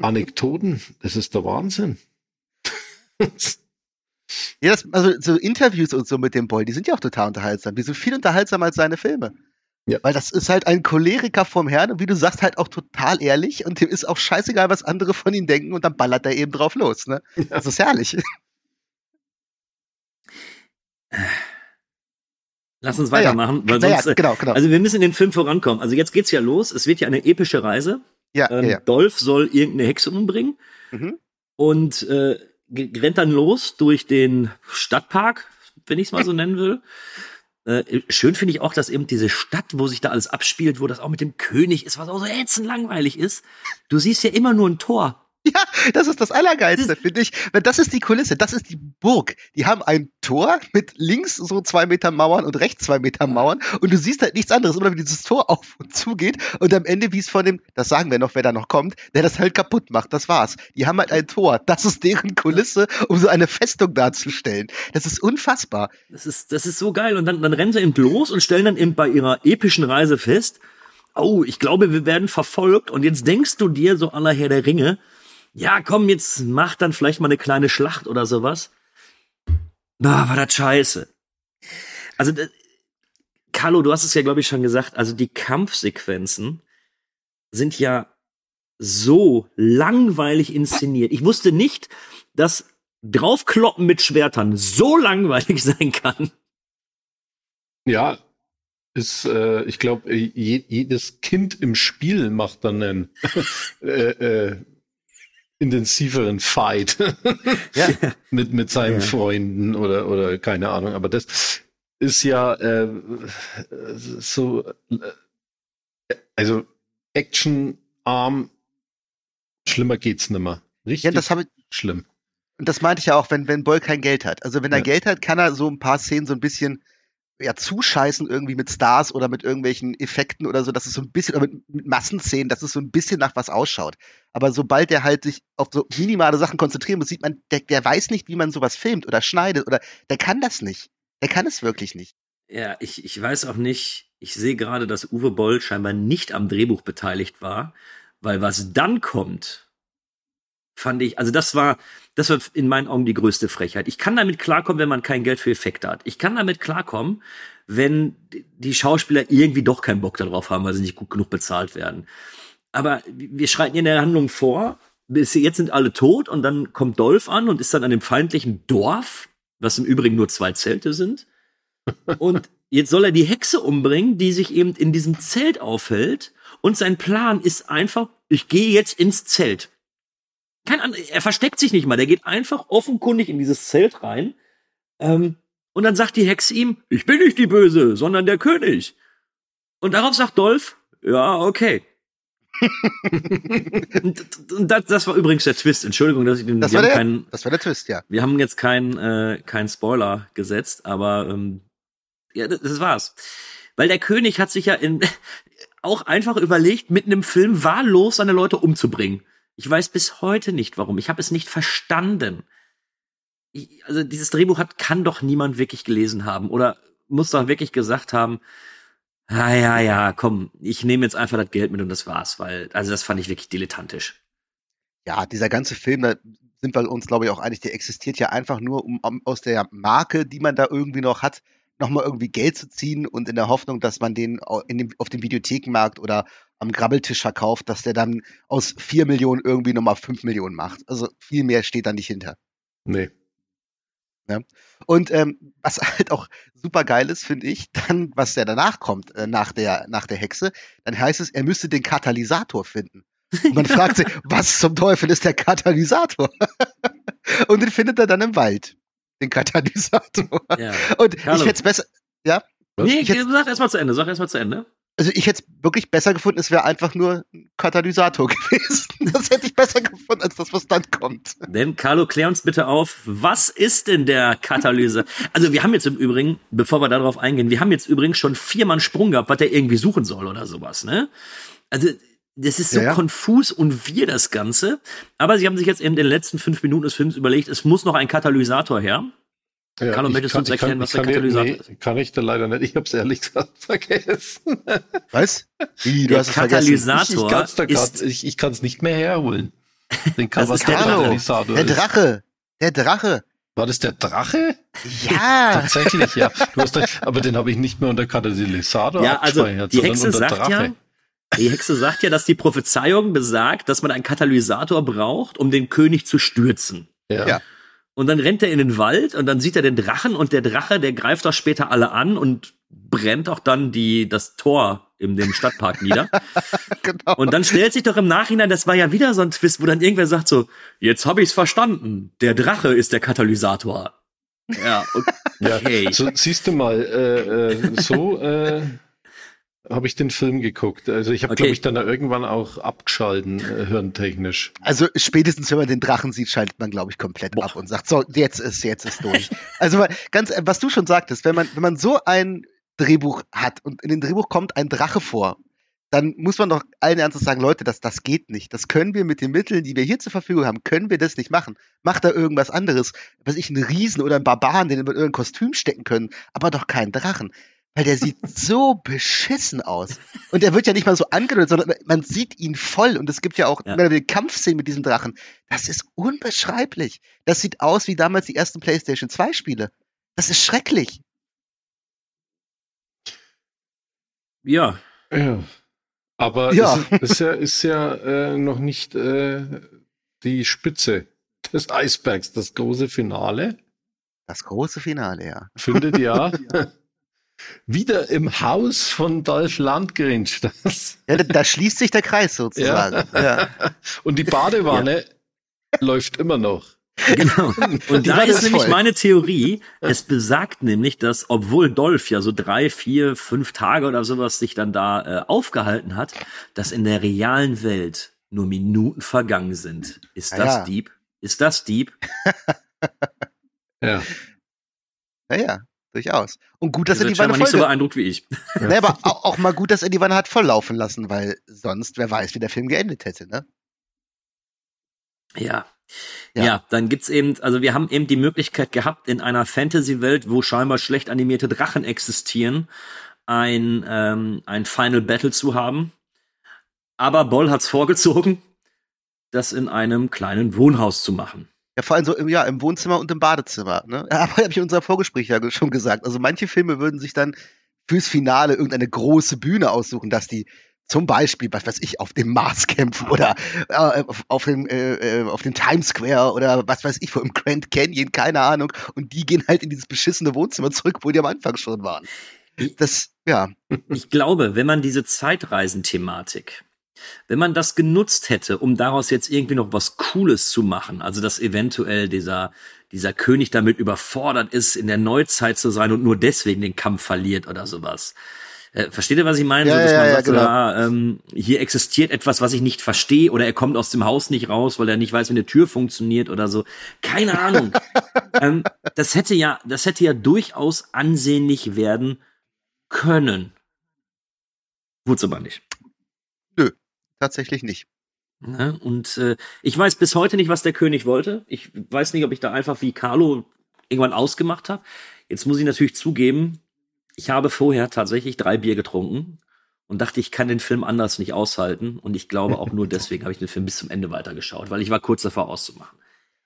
Anekdoten, das ist der Wahnsinn. Ja, das, also so Interviews und so mit dem Boy, die sind ja auch total unterhaltsam. Die sind viel unterhaltsamer als seine Filme. Ja. Weil das ist halt ein Choleriker vom Herrn und wie du sagst, halt auch total ehrlich und dem ist auch scheißegal, was andere von ihm denken und dann ballert er eben drauf los, ne? Das ist herrlich. Lass uns weitermachen, weil Naja, sonst. äh, genau, genau. Also wir müssen in den Film vorankommen. Also jetzt geht's ja los. Es wird ja eine epische Reise. ja, Ähm, ja, ja. Dolph soll irgendeine Hexe umbringen Mhm. und äh, rennt dann los durch den Stadtpark, wenn ich es mal so nennen will. Äh, schön finde ich auch, dass eben diese Stadt, wo sich da alles abspielt, wo das auch mit dem König ist, was auch so ätzend langweilig ist. Du siehst ja immer nur ein Tor. Ja, das ist das Allergeilste, finde ich. Weil das ist die Kulisse, das ist die Burg. Die haben ein Tor mit links so zwei Meter Mauern und rechts zwei Meter Mauern und du siehst halt nichts anderes, immer wie dieses Tor auf und zu geht und am Ende, wie es von dem, das sagen wir noch, wer da noch kommt, der das halt kaputt macht. Das war's. Die haben halt ein Tor. Das ist deren Kulisse, um so eine Festung darzustellen. Das ist unfassbar. Das ist, das ist so geil. Und dann, dann rennen sie eben los und stellen dann eben bei ihrer epischen Reise fest, oh, ich glaube, wir werden verfolgt. Und jetzt denkst du dir, so aller Herr der Ringe, ja, komm, jetzt mach dann vielleicht mal eine kleine Schlacht oder sowas. Na, war das scheiße. Also, Carlo, du hast es ja, glaube ich, schon gesagt, also die Kampfsequenzen sind ja so langweilig inszeniert. Ich wusste nicht, dass draufkloppen mit Schwertern so langweilig sein kann. Ja, ist, äh, ich glaube, je, jedes Kind im Spiel macht dann einen äh, äh, intensiveren Fight Ja. mit, mit seinen Ja. Freunden oder, oder keine Ahnung. Aber das ist ja äh, so, äh, also actionarm, schlimmer geht's nimmer. Richtig Ja, das habe ich, schlimm. Und das meinte ich ja auch, wenn, wenn Boll kein Geld hat. Also wenn er Ja. Geld hat, kann er so ein paar Szenen so ein bisschen ja, zuscheißen irgendwie mit Stars oder mit irgendwelchen Effekten oder so, dass es so ein bisschen, oder mit, mit Massenszenen, dass es so ein bisschen nach was ausschaut. Aber sobald der halt sich auf so minimale Sachen konzentrieren muss, sieht man, der, der weiß nicht, wie man sowas filmt oder schneidet oder der kann das nicht. Der kann es wirklich nicht. Ja, ich, ich weiß auch nicht, ich sehe gerade, dass Uwe Boll scheinbar nicht am Drehbuch beteiligt war, weil was dann kommt, fand ich, also das war, das war in meinen Augen die größte Frechheit. Ich kann damit klarkommen, wenn man kein Geld für Effekte hat. Ich kann damit klarkommen, wenn die Schauspieler irgendwie doch keinen Bock darauf haben, weil sie nicht gut genug bezahlt werden. Aber wir schreiten in der Handlung vor, bis jetzt sind alle tot und dann kommt Dolph an und ist dann an dem feindlichen Dorf, was im Übrigen nur zwei Zelte sind. Und jetzt soll er die Hexe umbringen, die sich eben in diesem Zelt aufhält. Und sein Plan ist einfach, ich gehe jetzt ins Zelt. Kein anderer, er versteckt sich nicht mal, der geht einfach offenkundig in dieses Zelt rein. Ähm, und dann sagt die Hexe ihm, ich bin nicht die Böse, sondern der König. Und darauf sagt Dolph, ja, okay. und, und das, das, war übrigens der Twist. Entschuldigung, dass ich den. Das, war der, keinen, das war der Twist, ja. Wir haben jetzt keinen äh, kein Spoiler gesetzt, aber ähm, ja, das, das war's. Weil der König hat sich ja in, auch einfach überlegt, mitten im Film wahllos seine Leute umzubringen. Ich weiß bis heute nicht warum. Ich habe es nicht verstanden. Ich, also dieses Drehbuch hat kann doch niemand wirklich gelesen haben oder muss doch wirklich gesagt haben, ah ja, ja, komm, ich nehme jetzt einfach das Geld mit und das war's, weil also das fand ich wirklich dilettantisch. Ja, dieser ganze Film, da sind wir uns glaube ich auch einig, der existiert ja einfach nur um, aus der Marke, die man da irgendwie noch hat, nochmal irgendwie Geld zu ziehen und in der Hoffnung, dass man den, dem auf dem Videothekenmarkt oder am Grabbeltisch verkauft, dass der dann aus vier Millionen irgendwie nochmal fünf Millionen macht. Also viel mehr steht da nicht hinter. Nee. Ja. Und ähm, was halt auch super geil ist, finde ich, dann, was ja danach kommt, äh, nach, der, nach der Hexe, dann heißt es, er müsste den Katalysator finden. Und man fragt sich, was zum Teufel ist der Katalysator? und den findet er dann im Wald. Den Katalysator. Ja. Und Carlo. ich hätte es besser. Ja? Nee, ich hätte, sag erstmal zu Ende, sag erstmal zu Ende also ich hätte es wirklich besser gefunden, es wäre einfach nur ein Katalysator gewesen. Das hätte ich besser gefunden, als das, was dann kommt. Denn, Carlo, klär uns bitte auf, was ist denn der Katalysator? also wir haben jetzt im Übrigen, bevor wir darauf eingehen, wir haben jetzt übrigens schon viermal Sprung gehabt, was der irgendwie suchen soll oder sowas, ne? Also, das ist so ja, ja. konfus und wir das Ganze. Aber sie haben sich jetzt in den letzten fünf Minuten des Films überlegt, es muss noch ein Katalysator her. Ja, Carlo, möchtest du uns erklären, kann, was der Katalysator nee, ist? Kann ich da leider nicht. Ich habe es ehrlich gesagt vergessen. Was? Wie, du der hast Katalysator es vergessen. Ich, ich kann es nicht mehr herholen. Den kann was der Katalysator Der Drache. Der Drache. War das der Drache? Ja. Tatsächlich, ja. Du hast recht, aber den habe ich nicht mehr unter Katalysator ja, also die Hexe sagt Drache. ja, die Hexe sagt ja, dass die Prophezeiung besagt, dass man einen Katalysator braucht, um den König zu stürzen. Ja. ja. Und dann rennt er in den Wald und dann sieht er den Drachen und der Drache, der greift doch später alle an und brennt auch dann die, das Tor in dem Stadtpark nieder. genau. Und dann stellt sich doch im Nachhinein, das war ja wieder so ein Twist, wo dann irgendwer sagt so, jetzt habe ich's verstanden. Der Drache ist der Katalysator. Ja, okay. Ja, so, siehst du mal, äh, äh, so äh, habe ich den Film geguckt. Also ich habe, okay. glaube ich, dann da irgendwann auch abgeschalten, äh, hirntechnisch. Also spätestens, wenn man den Drachen sieht, schaltet man, glaube ich, komplett Boah. ab und sagt, so, jetzt ist, jetzt ist durch. also ganz, was du schon sagtest, wenn man, wenn man so ein Drehbuch hat und in dem Drehbuch kommt ein Drache vor, dann muss man doch allen Ernstes sagen, Leute, das, das geht nicht. Das können wir mit den Mitteln, die wir hier zur Verfügung haben, können wir das nicht machen. Macht da irgendwas anderes. Was ich, einen Riesen oder einen Barbaren, den wir in irgendein Kostüm stecken können, aber doch keinen Drachen weil der sieht so beschissen aus. Und er wird ja nicht mal so angedeutet, sondern man sieht ihn voll. Und es gibt ja auch ja. die Kampfszenen mit diesem Drachen. Das ist unbeschreiblich. Das sieht aus wie damals die ersten PlayStation 2 Spiele. Das ist schrecklich. Ja. Ja. Aber ja. Ist, ist ja, ist ja äh, noch nicht äh, die Spitze des Eisbergs, das große Finale. Das große Finale, ja. Findet ja wieder im Haus von Dolph Landgren statt. Ja, da, schließt sich der Kreis sozusagen. Ja. ja. Und die Badewanne ja. läuft immer noch. Genau. Und da ist nämlich voll. meine Theorie. Es besagt nämlich, dass obwohl Dolph ja so drei, vier, fünf Tage oder sowas sich dann da äh, aufgehalten hat, dass in der realen Welt nur Minuten vergangen sind. Ist das ja. Dieb? Ist das Dieb? ja. Naja durchaus. Und gut, dass er die Wanne voll... nicht so beeindruckt wie ich. Ja. Nee, aber auch, auch, mal gut, dass er die Wanne hat volllaufen lassen, weil sonst, wer weiß, wie der Film geendet hätte, ne? Ja. Ja. ja, dann gibt's eben, also wir haben eben die Möglichkeit gehabt, in einer Fantasy-Welt, wo scheinbar schlecht animierte Drachen existieren, ein, ähm, ein Final Battle zu haben. Aber Boll hat's vorgezogen das in einem kleinen Wohnhaus zu machen. Ja, vor allem so im, ja, im Wohnzimmer und im Badezimmer. Ne? Aber habe ich in unserem Vorgespräch ja schon gesagt. Also manche Filme würden sich dann fürs Finale irgendeine große Bühne aussuchen, dass die zum Beispiel, was weiß ich, auf dem Mars kämpfen oder äh, auf, auf, dem, äh, äh, auf dem Times Square oder was weiß ich, vor im Grand Canyon, keine Ahnung. Und die gehen halt in dieses beschissene Wohnzimmer zurück, wo die am Anfang schon waren. Das, ja. Ich glaube, wenn man diese Zeitreisenthematik, wenn man das genutzt hätte, um daraus jetzt irgendwie noch was Cooles zu machen, also dass eventuell dieser, dieser König damit überfordert ist, in der Neuzeit zu sein und nur deswegen den Kampf verliert oder sowas, äh, versteht ihr, was ich meine? Ja, so, dass ja, man ja, sagt, genau. ah, ähm, hier existiert etwas, was ich nicht verstehe, oder er kommt aus dem Haus nicht raus, weil er nicht weiß, wie eine Tür funktioniert oder so. Keine Ahnung. ähm, das hätte ja, das hätte ja durchaus ansehnlich werden können. Wurde aber nicht. Tatsächlich nicht. Ne? Und äh, ich weiß bis heute nicht, was der König wollte. Ich weiß nicht, ob ich da einfach wie Carlo irgendwann ausgemacht habe. Jetzt muss ich natürlich zugeben, ich habe vorher tatsächlich drei Bier getrunken und dachte, ich kann den Film anders nicht aushalten. Und ich glaube, auch nur deswegen habe ich den Film bis zum Ende weitergeschaut, weil ich war kurz davor auszumachen.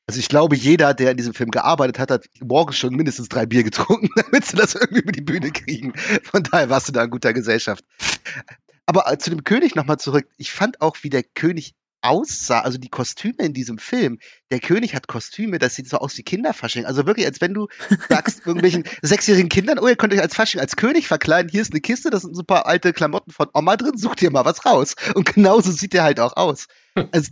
Also ich glaube, jeder, der in diesem Film gearbeitet hat, hat morgens schon mindestens drei Bier getrunken, damit sie das irgendwie über die Bühne kriegen. Von daher warst du da in guter Gesellschaft. Aber äh, zu dem König nochmal zurück. Ich fand auch, wie der König aussah, also die Kostüme in diesem Film. Der König hat Kostüme, das sieht so aus wie Kinderfasching. Also wirklich, als wenn du sagst irgendwelchen sechsjährigen Kindern, oh, ihr könnt euch als Fasching, als König verkleiden, hier ist eine Kiste, da sind so ein paar alte Klamotten von Oma drin, sucht ihr mal was raus. Und genauso sieht der halt auch aus. Also,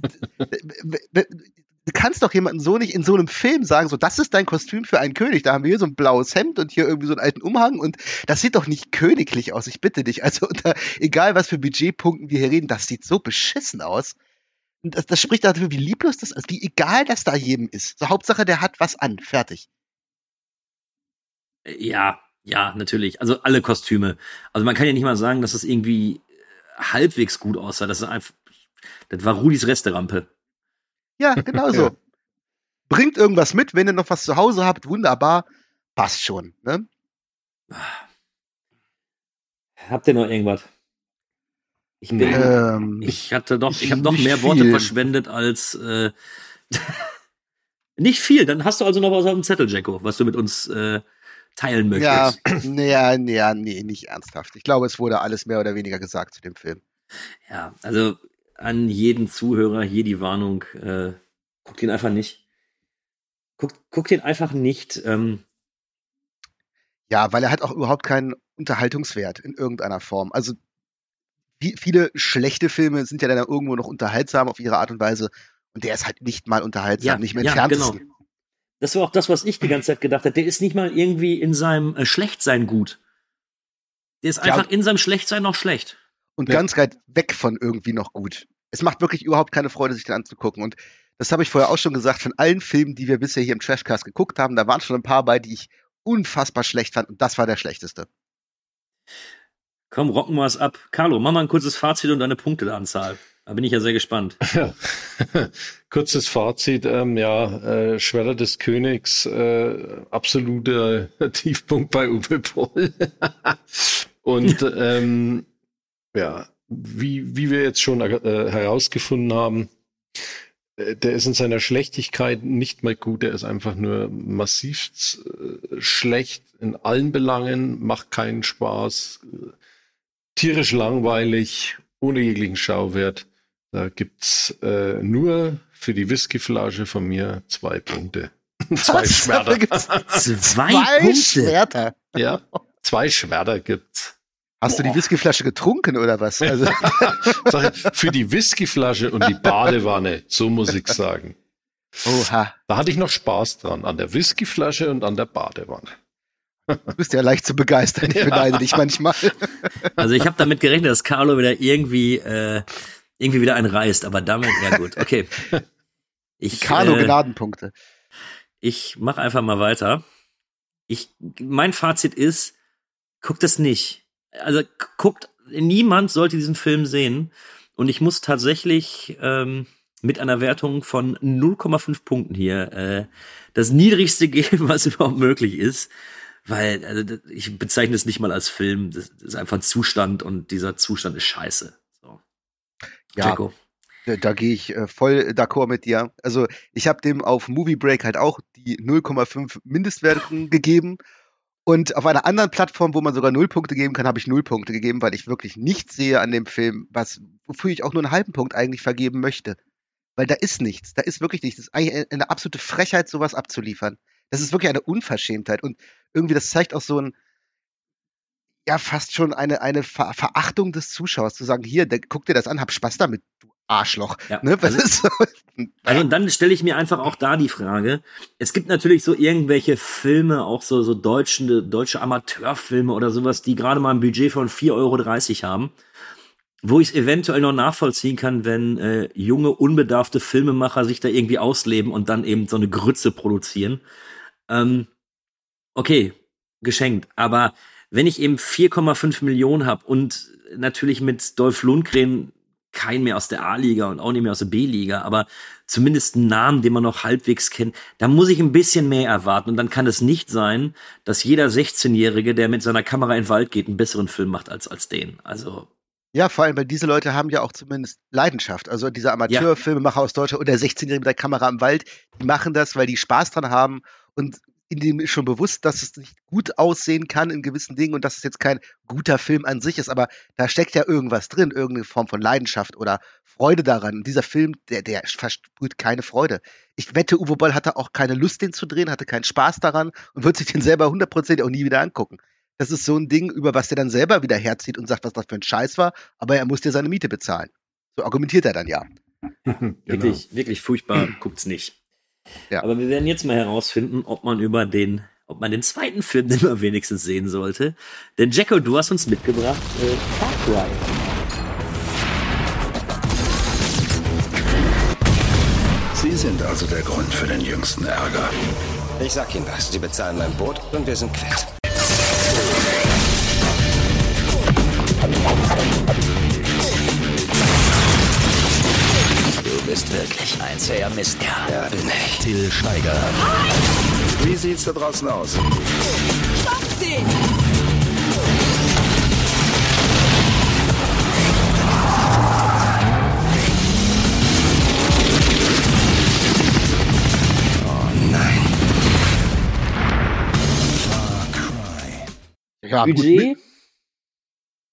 du kannst doch jemanden so nicht in so einem Film sagen, so, das ist dein Kostüm für einen König. Da haben wir hier so ein blaues Hemd und hier irgendwie so einen alten Umhang und das sieht doch nicht königlich aus. Ich bitte dich. Also, unter, egal was für Budgetpunkten wir hier reden, das sieht so beschissen aus. Und das, das spricht dafür, wie lieblos das ist, wie egal das da jedem ist. So, Hauptsache, der hat was an. Fertig. Ja, ja, natürlich. Also alle Kostüme. Also man kann ja nicht mal sagen, dass es irgendwie halbwegs gut aussah. Das ist einfach, das war Rudis Resterampe. Ja, genau so. Ja. Bringt irgendwas mit, wenn ihr noch was zu Hause habt, wunderbar. Passt schon. Ne? Habt ihr noch irgendwas? Ich bin, Ähm, ich hatte doch, ich habe noch mehr Worte viel. verschwendet als äh, nicht viel. Dann hast du also noch was auf dem Zettel, Jacko, was du mit uns äh, teilen ja, möchtest. naja, naja, nee, nicht ernsthaft. Ich glaube, es wurde alles mehr oder weniger gesagt zu dem Film. Ja, also an jeden Zuhörer hier die Warnung, äh, guckt ihn einfach nicht. Guckt, guckt ihn einfach nicht. Ähm, Ja, weil er hat auch überhaupt keinen Unterhaltungswert in irgendeiner Form. Also viele schlechte Filme sind ja dann irgendwo noch unterhaltsam auf ihre Art und Weise. Und der ist halt nicht mal unterhaltsam, Ja, nicht mehr ja, entferntesten. das war auch das, was ich die ganze Zeit gedacht habe. Der ist nicht mal irgendwie in seinem äh, Schlechtsein gut. Der ist Ja. einfach in seinem Schlechtsein noch schlecht. Und Ja. ganz weit weg von irgendwie noch gut. Es macht wirklich überhaupt keine Freude, sich den anzugucken. Und das habe ich vorher auch schon gesagt, von allen Filmen, die wir bisher hier im Trashcast geguckt haben, da waren schon ein paar bei, die ich unfassbar schlecht fand. Und das war der schlechteste. Komm, rocken wir es ab. Carlo, mach mal ein kurzes Fazit und deine Punkteanzahl. Da bin ich ja sehr gespannt. Ja. Kurzes Fazit, ähm, ja, äh, Schwerter des Königs, äh, absoluter Tiefpunkt bei Uwe Boll. Und ähm, ja, wie, wie wir jetzt schon äh, herausgefunden haben, äh, der ist in seiner Schlechtigkeit nicht mal gut, der ist einfach nur massiv äh, schlecht in allen Belangen, macht keinen Spaß, äh, tierisch langweilig, ohne jeglichen Schauwert. Da gibt's äh, nur für die Whiskyflasche von mir zwei Punkte. zwei? Schwerter. Zwei, Zwei Punkte. Schwerter. ja, zwei Schwerter gibt's. Hast du die Whiskyflasche getrunken oder was? Also, für die Whiskyflasche und die Badewanne, so muss ich sagen. oha, Da hatte ich noch Spaß dran, an der Whiskyflasche und an der Badewanne. du bist ja leicht zu begeistern. Ich Ja. beneide dich manchmal. Also ich habe damit gerechnet, dass Carlo wieder irgendwie äh, irgendwie wieder einen reißt, aber damit ja gut. Okay. Ich, Kano äh, Gnadenpunkte. ich mache einfach mal weiter. Ich mein Fazit ist, guckt es nicht. Also guckt niemand sollte diesen Film sehen und ich muss tatsächlich ähm, mit einer Wertung von 0,5 Punkten hier äh, das niedrigste geben, was überhaupt möglich ist. Weil also, ich bezeichne es nicht mal als Film, das ist einfach ein Zustand und dieser Zustand ist scheiße. So. Ja. Jacko. Da, da gehe ich äh, voll d'accord mit dir. Also ich habe dem auf Movie Break halt auch die 0,5 Mindestwertung gegeben. Und auf einer anderen Plattform, wo man sogar null Punkte geben kann, habe ich null Punkte gegeben, weil ich wirklich nichts sehe an dem Film, was, wofür ich auch nur einen halben Punkt eigentlich vergeben möchte. Weil da ist nichts, da ist wirklich nichts. Das ist eigentlich eine absolute Frechheit, sowas abzuliefern. Das ist wirklich eine Unverschämtheit. Und irgendwie, das zeigt auch so ein, ja, fast schon eine, eine Ver Verachtung des Zuschauers, zu sagen, hier, der, guck dir das an, hab Spaß damit, du Arschloch. Ja. Ne? Also- so? Also und dann stelle ich mir einfach auch da die Frage. Es gibt natürlich so irgendwelche Filme, auch so, so deutsche, deutsche Amateurfilme oder sowas, die gerade mal ein Budget von 4,30 Euro haben, wo ich es eventuell noch nachvollziehen kann, wenn äh, junge, unbedarfte Filmemacher sich da irgendwie ausleben und dann eben so eine Grütze produzieren. Ähm, okay, geschenkt. Aber wenn ich eben 4,5 Millionen habe und natürlich mit Dolph Lundgren kein mehr aus der A-Liga und auch nicht mehr aus der B-Liga, aber zumindest einen Namen, den man noch halbwegs kennt, da muss ich ein bisschen mehr erwarten. Und dann kann es nicht sein, dass jeder 16-Jährige, der mit seiner Kamera in den Wald geht, einen besseren Film macht als, als den. Also, Ja, vor allem, weil diese Leute haben ja auch zumindest Leidenschaft. Also diese Amateurfilmemacher aus Deutschland oder 16-Jährige mit der Kamera im Wald, die machen das, weil die Spaß dran haben und ihnen ist schon bewusst, dass es nicht gut aussehen kann in gewissen Dingen und dass es jetzt kein guter Film an sich ist, aber da steckt ja irgendwas drin, irgendeine Form von Leidenschaft oder Freude daran. Und dieser Film, der, der versprüht keine Freude. Ich wette, Uwe Boll hatte auch keine Lust, den zu drehen, hatte keinen Spaß daran und wird sich den selber hundertprozentig auch nie wieder angucken. Das ist so ein Ding, über was der dann selber wieder herzieht und sagt, was das für ein Scheiß war, aber er muss dir seine Miete bezahlen. So argumentiert er dann ja. Genau. wirklich, wirklich furchtbar, guckt's nicht. Ja. Aber wir werden jetzt mal herausfinden, ob man über den, ob man den zweiten Film immer wenigstens sehen sollte. Denn Jacko, du hast uns mitgebracht, äh, Far Cry. Sie sind also der Grund für den jüngsten Ärger. Ich sag Ihnen was. Sie bezahlen mein Boot und wir sind quitt. Wirklich ein zäher Mistkerl. Ja, bin ich. Till Schweiger. Wie sieht's da draußen aus? Nein. Ja, gut, Budget?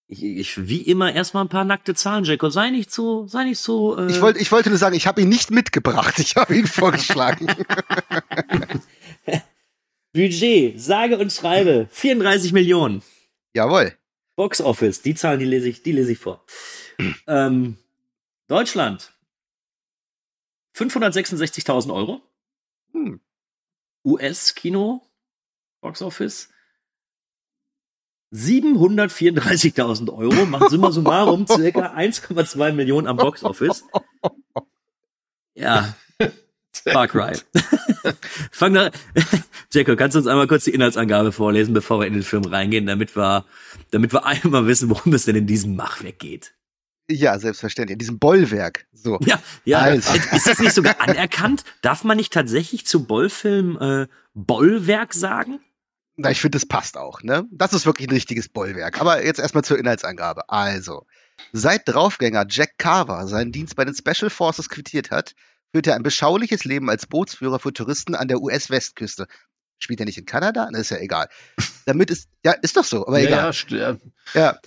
Ich, ich, wie immer erstmal ein paar nackte Zahlen, Jacko. Sei nicht so, sei nicht so. Äh, Ich wollte, ich wollte nur sagen, ich habe ihn nicht mitgebracht. Ich habe ihn vorgeschlagen. Budget, sage und schreibe, 34 Millionen. Jawohl. Box Office, die Zahlen, die lese ich, die lese ich vor. ähm, Deutschland, 566.000 Euro. Hm. US-Kino, Box Office, 734.000 Euro, macht summa summarum circa 1,2 Millionen am Box Office. Ja, Far Cry. Fang da, Jacko, kannst du uns einmal kurz die Inhaltsangabe vorlesen, bevor wir in den Film reingehen, damit wir, damit wir einmal wissen, worum es denn in diesem Machwerk geht. Ja, selbstverständlich. In diesem Bollwerk. So. Ja, ja. Also. Ist das nicht sogar anerkannt? Darf man nicht tatsächlich zu Bollfilm äh, Bollwerk sagen? Na, ich finde, das passt auch, ne? Das ist wirklich ein richtiges Bollwerk. Aber jetzt erstmal zur Inhaltsangabe. Also, seit Draufgänger Jack Carver seinen Dienst bei den Special Forces quittiert hat, führt er ein beschauliches Leben als Bootsführer für Touristen an der US-Westküste. Spielt er nicht in Kanada? Das ist ja egal. Damit ist, ja, ist doch so, aber egal. ja, ja, Ja,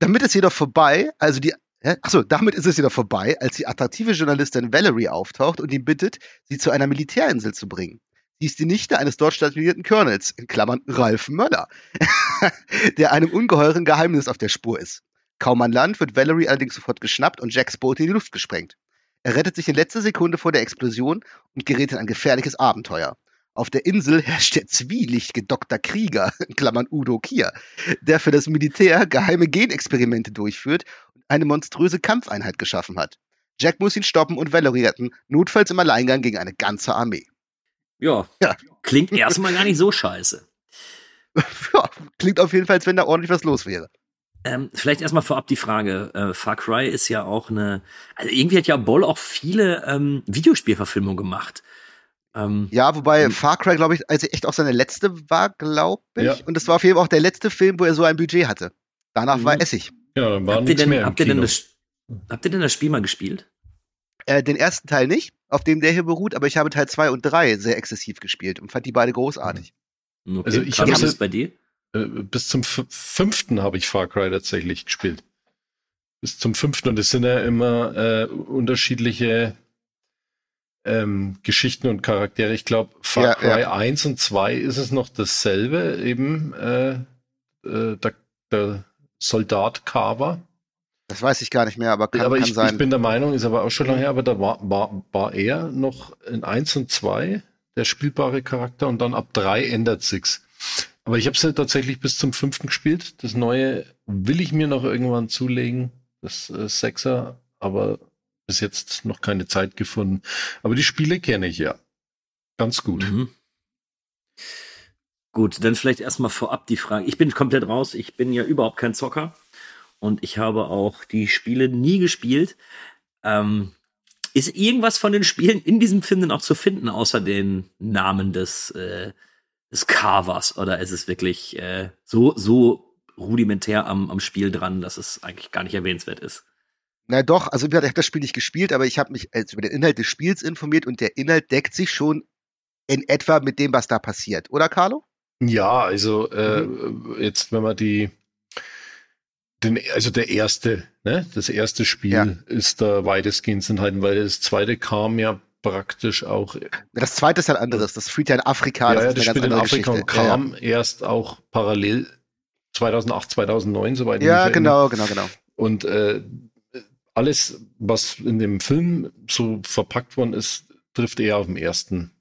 damit ist jedoch vorbei, also die, achso, damit ist es jedoch vorbei, als die attraktive Journalistin Valerie auftaucht und ihn bittet, sie zu einer Militärinsel zu bringen. Sie ist die Nichte eines dort stationierten Colonels, in Klammern Ralf Möller, der einem ungeheuren Geheimnis auf der Spur ist. Kaum an Land wird Valerie allerdings sofort geschnappt und Jacks Boot in die Luft gesprengt. Er rettet sich in letzter Sekunde vor der Explosion und gerät in ein gefährliches Abenteuer. Auf der Insel herrscht der zwielichtige Dr. Krieger, in Klammern Udo Kier, der für das Militär geheime Genexperimente durchführt und eine monströse Kampfeinheit geschaffen hat. Jack muss ihn stoppen und Valerie retten, notfalls im Alleingang gegen eine ganze Armee. Ja. Ja. Klingt erstmal gar nicht so scheiße. ja, klingt auf jeden Fall, als wenn da ordentlich was los wäre. Ähm, vielleicht erstmal vorab die Frage. Äh, Far Cry ist ja auch eine. Also irgendwie hat ja Boll auch viele ähm, Videospielverfilmungen gemacht. Ähm, Ja, wobei. Far Cry, glaube ich, also echt auch seine letzte war, glaube ich. Ja. Und das war auf jeden Fall auch der letzte Film, wo er so ein Budget hatte. Danach war Mhm. Essig. ja, dann war habt, nichts denn, mehr im habt, ihr denn das, habt ihr denn das Spiel mal gespielt? Äh, den ersten Teil nicht, auf dem der hier beruht, aber ich habe Teil 2 und 3 sehr exzessiv gespielt und fand die beide großartig. Okay. Also ich habe- wie ist es bei dir? Äh, bis zum fünften habe ich Far Cry tatsächlich gespielt. Bis zum fünften. Und es sind ja immer äh, unterschiedliche ähm, Geschichten und Charaktere. Ich glaube, Far Ja, Cry ja. 1 und 2 ist es noch dasselbe, eben äh, äh, der, der Soldat Carver. Das weiß ich gar nicht mehr, aber kann, aber kann ich, sein. ich bin der Meinung, ist aber auch schon lange her, aber da war, war, war er noch in 1 und 2 der spielbare Charakter und dann ab 3 ändert sich's. Aber ich habe es ja tatsächlich bis zum fünften gespielt. Das neue will ich mir noch irgendwann zulegen, das äh, Sechser, aber bis jetzt noch keine Zeit gefunden. Aber die Spiele kenne ich ja. Ganz gut. Mhm. Gut, dann vielleicht erstmal vorab die Frage. Ich bin komplett raus. Ich bin ja überhaupt kein Zocker und ich habe auch die Spiele nie gespielt. Ähm, ist irgendwas von den Spielen in diesem Film denn auch zu finden, außer den Namen des, äh, des Carvers? Oder ist es wirklich äh, so, so rudimentär am, am Spiel dran, dass es eigentlich gar nicht erwähnenswert ist? Na doch, also ich habe das Spiel nicht gespielt, aber ich habe mich jetzt über den Inhalt des Spiels informiert und der Inhalt deckt sich schon in etwa mit dem, was da passiert, oder Carlo? Ja, also äh, jetzt, wenn man die, den, also der erste, ne, das erste Spiel Ja. ist da weitestgehend enthalten, weil das zweite kam ja praktisch auch, ja, Das zweite ist ein anderes, das spielt ja in Afrika, ja, das das ist eine spielt in Afrika und Geschichte. Ja, kam erst auch parallel 2008, 2009, soweit ich Ja, ja erinnere. genau, genau, genau. Und äh, alles, was in dem Film so verpackt worden ist, trifft eher auf den ersten.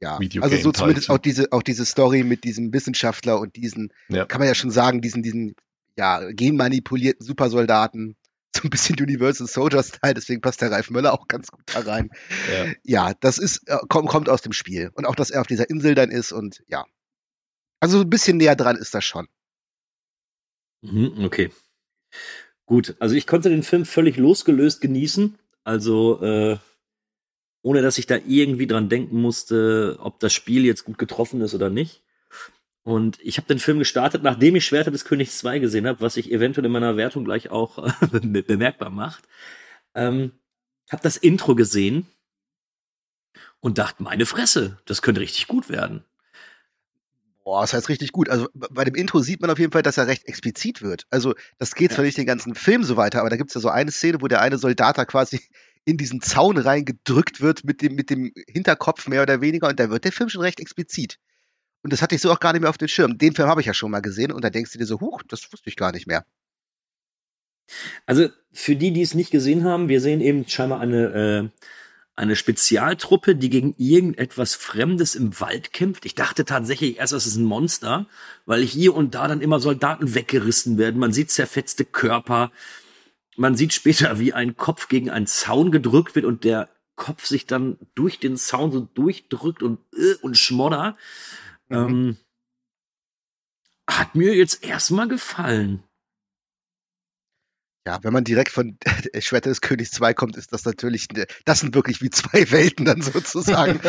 Ja, Videogame also so zumindest Teil auch diese, auch diese Story mit diesem Wissenschaftler und diesen, Ja. kann man ja schon sagen, diesen, diesen, ja, genmanipulierten Supersoldaten, so ein bisschen Universal Soldier Style, deswegen passt der Ralf Möller auch ganz gut da rein. Ja. Ja, das ist, äh, kommt, kommt aus dem Spiel. Und auch, dass er auf dieser Insel dann ist und ja. Also so ein bisschen näher dran ist das schon. Mhm, okay. Gut, also ich konnte den Film völlig losgelöst genießen. Also äh, ohne dass ich da irgendwie dran denken musste, ob das Spiel jetzt gut getroffen ist oder nicht. Und ich habe den Film gestartet, nachdem ich Schwerter des Königs 2 gesehen habe, was sich eventuell in meiner Wertung gleich auch äh, be- bemerkbar macht. Ähm, habe das Intro gesehen und dachte, meine Fresse, das könnte richtig gut werden. Boah, das heißt richtig gut. Also bei dem Intro sieht man auf jeden Fall, dass er recht explizit wird. Also das geht zwar nicht den ganzen Film so weiter, aber da gibt's ja so eine Szene, wo der eine Soldat da quasi in diesen Zaun reingedrückt wird mit dem, mit dem Hinterkopf mehr oder weniger und da wird der Film schon recht explizit. Und das hatte ich so auch gar nicht mehr auf den Schirm. Den Film habe ich ja schon mal gesehen und da denkst du dir so, huch, das wusste ich gar nicht mehr. Also für die, die es nicht gesehen haben, wir sehen eben scheinbar eine, äh, eine Spezialtruppe, die gegen irgendetwas Fremdes im Wald kämpft. Ich dachte tatsächlich erst, das ist ein Monster, weil hier und da dann immer Soldaten weggerissen werden. Man sieht zerfetzte Körper. Man sieht später, wie ein Kopf gegen einen Zaun gedrückt wird und der Kopf sich dann durch den Zaun so durchdrückt und, äh, und schmodder. Ähm, hat mir jetzt erstmal gefallen. Ja, wenn man direkt von Schwerter des Königs 2 kommt, ist das natürlich, das sind wirklich wie zwei Welten dann sozusagen.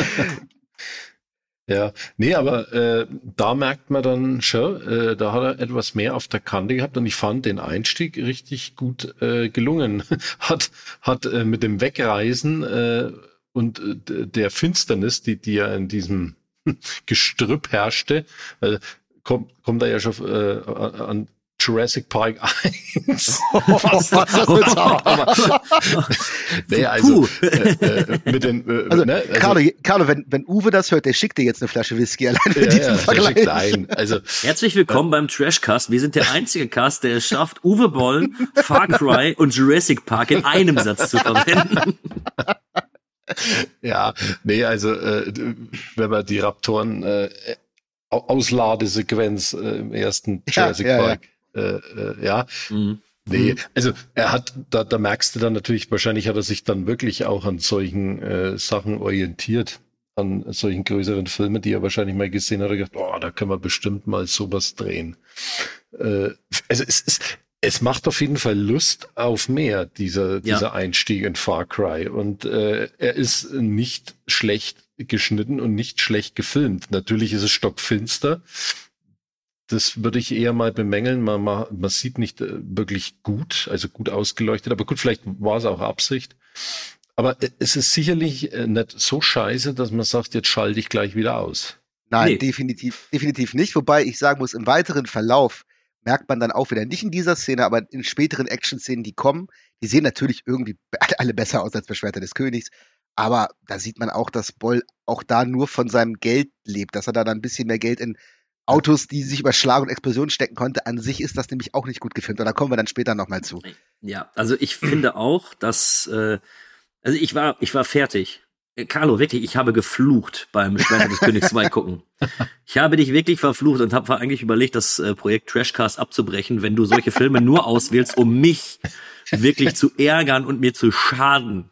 Ja, nee, aber äh, da merkt man dann schon, äh, da hat er etwas mehr auf der Kante gehabt und ich fand den Einstieg richtig gut äh, gelungen. hat hat äh, mit dem Wegreisen äh, und äh, der Finsternis, die, die ja in diesem Gestrüpp herrschte, äh, kommt, kommt er ja schon äh, an Jurassic Park 1. Fast. Nee, also äh, äh, mit den äh, Also, ne, Carlo, Carlo wenn, wenn Uwe das hört, der schickt dir jetzt eine Flasche Whisky allein für ja, diesen ja, Vergleich. Nein, also Herzlich willkommen beim Trashcast. Wir sind der einzige Cast, der es schafft, Uwe Boll, Far Cry und Jurassic Park in einem Satz zu verwenden. Ja, nee, also äh, wenn man die Raptoren äh, Au- Ausladesequenz äh, im ersten Ja, Jurassic ja, ja. Park, Äh, äh, ja, Mhm. nee, also er hat, da, da merkst du dann natürlich, wahrscheinlich hat er sich dann wirklich auch an solchen äh, Sachen orientiert, an solchen größeren Filmen, die er wahrscheinlich mal gesehen hat, und gedacht, oh, da können wir bestimmt mal sowas drehen. Äh, also es ist, es macht auf jeden Fall Lust auf mehr, dieser, Ja. dieser Einstieg in Far Cry. Und äh, er ist nicht schlecht geschnitten und nicht schlecht gefilmt. Natürlich ist es stockfinster. Das würde ich eher mal bemängeln. Man, man, man sieht nicht äh, wirklich gut, also gut ausgeleuchtet. Aber gut, vielleicht war es auch Absicht. Aber äh, es ist sicherlich äh, nicht so scheiße, dass man sagt, jetzt schalte ich gleich wieder aus. Nein, Nee. definitiv, definitiv nicht. Wobei ich sagen muss, im weiteren Verlauf merkt man dann auch wieder, nicht in dieser Szene, aber in späteren Action-Szenen, die kommen, die sehen natürlich irgendwie alle besser aus als bei Schwerter des Königs. Aber da sieht man auch, dass Boll auch da nur von seinem Geld lebt, dass er da dann ein bisschen mehr Geld in Autos, die sich über Schlag und Explosion stecken konnte. An sich ist das nämlich auch nicht gut gefilmt. Und da kommen wir dann später nochmal zu. Ja, also ich finde auch, dass, äh, also ich war, ich war fertig. Äh, Carlo, wirklich, ich habe geflucht beim Schwerter des Königs 2 gucken. Ich habe dich wirklich verflucht und habe eigentlich überlegt, das äh, Projekt Trashcast abzubrechen, wenn du solche Filme nur auswählst, um mich wirklich zu ärgern und mir zu schaden.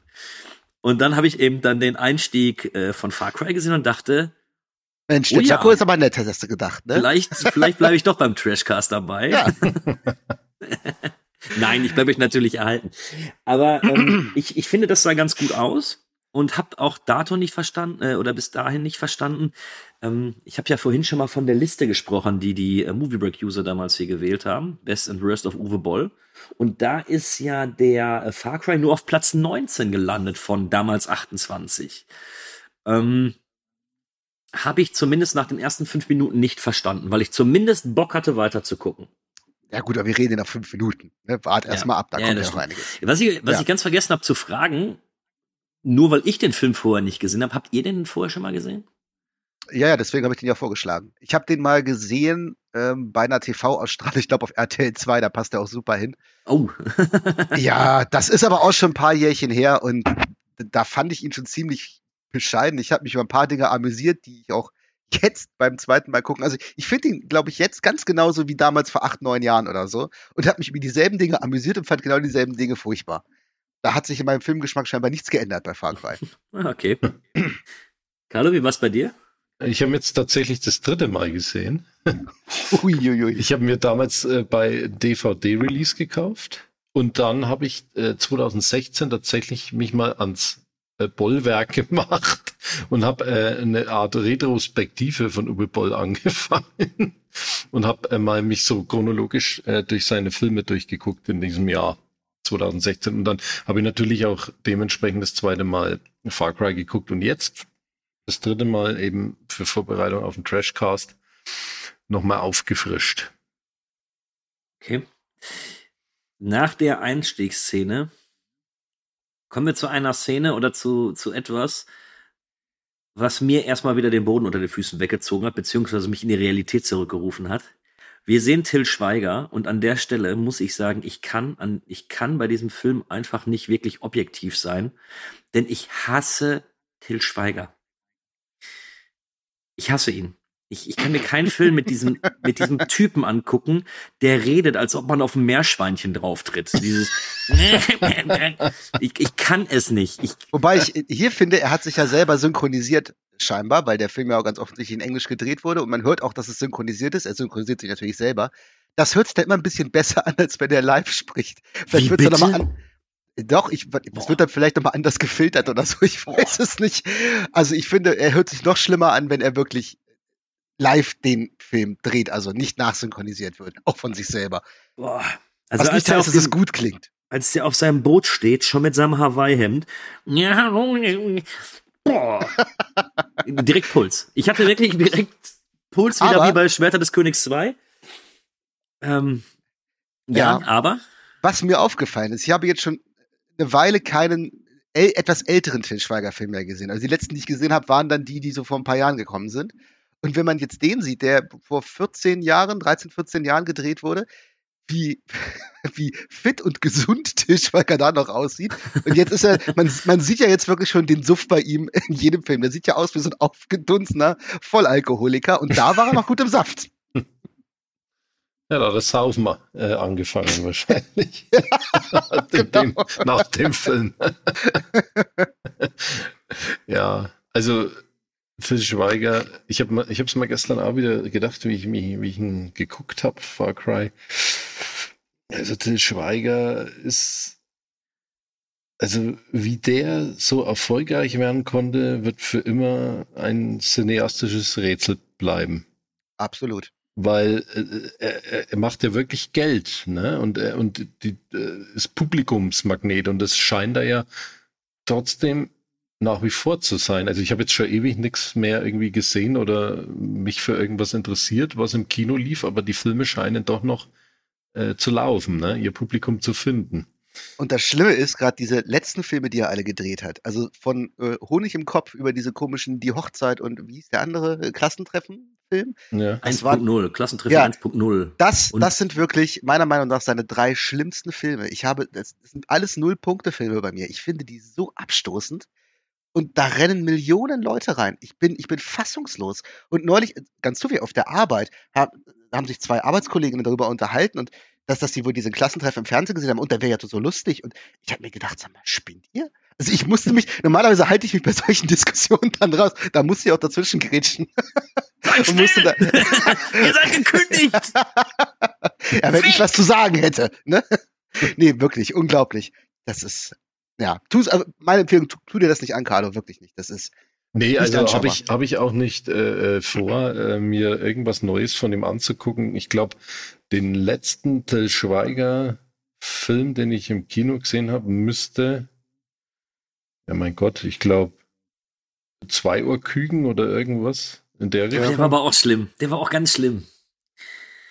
Und dann habe ich eben dann den Einstieg äh, von Far Cry gesehen und dachte, Mensch, der Oh ja. Chaco ist aber nett, hast du gedacht, ne? Vielleicht, vielleicht bleibe ich doch beim Trashcast dabei. Ja. Nein, ich bleibe euch natürlich erhalten. Aber ähm, ich, ich finde, das sah ganz gut aus und habe auch dato nicht verstanden äh, oder bis dahin nicht verstanden. Ähm, ich habe ja vorhin schon mal von der Liste gesprochen, die die äh, Movie Break User damals hier gewählt haben, Best and Worst of Uwe Boll. Und da ist ja der äh, Far Cry nur auf Platz 19 gelandet von damals 28. Ähm, habe ich zumindest nach den ersten fünf Minuten nicht verstanden, weil ich zumindest Bock hatte, weiter zu gucken. Ja gut, aber wir reden nach fünf Minuten. Ne? Wart erst Ja. mal ab, da Ja, kommt ja noch einiges. Was ich, was Ja. ich ganz vergessen habe zu fragen, nur weil ich den Film vorher nicht gesehen habe, habt ihr den vorher schon mal gesehen? Ja, ja, deswegen habe ich den ja vorgeschlagen. Ich habe den mal gesehen ähm, bei einer TV-Ausstrahlung, ich glaube auf RTL 2, da passt er auch super hin. Oh, Ja, das ist aber auch schon ein paar Jährchen her und da fand ich ihn schon ziemlich bescheiden. Ich habe mich über ein paar Dinge amüsiert, die ich auch jetzt beim zweiten Mal gucken. Also ich finde ihn, glaube ich, jetzt ganz genauso wie damals vor acht, neun Jahren oder so und habe mich über dieselben Dinge amüsiert und fand genau dieselben Dinge furchtbar. Da hat sich in meinem Filmgeschmack scheinbar nichts geändert bei Far Cry. Ah, okay. Carlo, wie war's bei dir? Ich habe jetzt tatsächlich das dritte Mal gesehen. Uiuiui. Ich habe mir damals äh, bei DVD-Release gekauft und dann habe ich äh, 2016 tatsächlich mich mal ans äh, Bollwerk gemacht und habe äh, eine Art Retrospektive von Uwe Boll angefangen und habe äh, mal mich so chronologisch äh, durch seine Filme durchgeguckt in diesem Jahr 2016 und dann habe ich natürlich auch dementsprechend das zweite Mal Far Cry geguckt und jetzt das dritte Mal eben für Vorbereitung auf den Trashcast nochmal aufgefrischt. Okay. Nach der Einstiegsszene kommen wir zu einer Szene oder zu, zu etwas, was mir erstmal wieder den Boden unter den Füßen weggezogen hat, beziehungsweise mich in die Realität zurückgerufen hat. Wir sehen Till Schweiger und an der Stelle muss ich sagen, ich kann an, ich kann bei diesem Film einfach nicht wirklich objektiv sein, denn ich hasse Till Schweiger. Ich hasse ihn. Ich, ich kann mir keinen Film mit diesem, mit diesem Typen angucken, der redet, als ob man auf ein Meerschweinchen drauftritt. Dieses ich, ich kann es nicht. Ich, Wobei ich hier finde, er hat sich ja selber synchronisiert, scheinbar, weil der Film ja auch ganz offensichtlich in Englisch gedreht wurde und man hört auch, dass es synchronisiert ist. Er synchronisiert sich natürlich selber. Das hört sich dann immer ein bisschen besser an, als wenn er live spricht. Vielleicht Wie wird's dann bitte? noch mal an. Doch, ich, es wird dann vielleicht nochmal anders gefiltert oder so, ich weiß es nicht. Also ich finde, er hört sich noch schlimmer an, wenn er wirklich live den Film dreht, also nicht nachsynchronisiert wird, auch von sich selber. boah. Also Was als nicht heißt, dass es gut klingt. als der auf seinem Boot steht, schon mit seinem Hawaii-Hemd. Ja, boah. direkt Puls. Ich hatte wirklich direkt Puls wieder Aber- wie bei Schwerter des Königs 2. Ähm, ja, Ja. aber Was mir aufgefallen ist, ich habe jetzt schon eine Weile keinen äl etwas älteren Til Schweiger-Film mehr gesehen. Also die letzten, die ich gesehen habe, waren dann die, die so vor ein paar Jahren gekommen sind. Und wenn man jetzt den sieht, der vor 14 Jahren, 13, 14 Jahren gedreht wurde, wie, wie fit und gesund Til Schweiger da noch aussieht. Und jetzt ist er, man, man sieht ja jetzt wirklich schon den Suff bei ihm in jedem Film. Der sieht ja aus wie so ein aufgedunsener Vollalkoholiker. Und da war er noch gut im Saft. Ja, da hat das Saufen äh, angefangen wahrscheinlich. nach, dem, genau. nach dem Film. ja, also Phil Schweiger, ich habe ich es mal gestern auch wieder gedacht, wie ich, mich, wie ich ihn geguckt habe, Far Cry. Also Till Schweiger ist, also wie der so erfolgreich werden konnte, wird für immer ein cineastisches Rätsel bleiben Absolut. weil äh, er, er macht ja wirklich Geld, ne? Und er und die äh, ist Publikumsmagnet und das scheint er ja trotzdem nach wie vor zu sein. Also ich habe jetzt schon ewig nichts mehr irgendwie gesehen oder mich für irgendwas interessiert, was im Kino lief, aber die Filme scheinen doch noch äh, zu laufen, ne? ihr Publikum zu finden. Und das Schlimme ist gerade diese letzten Filme, die er alle gedreht hat. Also von äh, Honig im Kopf über diese komischen Die Hochzeit und wie hieß der andere äh, Klassentreffen-Film? Ja. 1.0, Klassentreffen ja, 1.0. Das, das sind wirklich meiner Meinung nach seine drei schlimmsten Filme. Ich habe, das, das sind alles Null-Punkte-Filme bei mir. Ich finde die so abstoßend. Und da rennen Millionen Leute rein. Ich bin, ich bin fassungslos. Und neulich, ganz zufällig auf der Arbeit, haben, haben sich zwei Arbeitskolleginnen darüber unterhalten und dass, dass die wohl diesen Klassentreffen im Fernsehen gesehen haben und der wäre ja so lustig. Und ich habe mir gedacht, sag mal, spinnt ihr? Also ich musste mich, normalerweise halte ich mich bei solchen Diskussionen dann raus. Da musste ich auch dazwischen grätschen. und musste da ihr seid gekündigt! ja, wenn Fick. ich was zu sagen hätte. Ne? nee, wirklich, unglaublich. Das ist, ja, tu, also meine Empfehlung, tu, tu dir das nicht an, Carlo, wirklich nicht. Das ist, Nee, also habe ich, hab ich auch nicht äh, äh, vor, äh, mir irgendwas Neues von ihm anzugucken. Ich glaube, den letzten Till Schweiger Film, den ich im Kino gesehen habe, müsste, ja mein Gott, ich glaube, zwei Uhr Küken oder irgendwas in der Richtung. Der war aber auch schlimm. Der war auch ganz schlimm.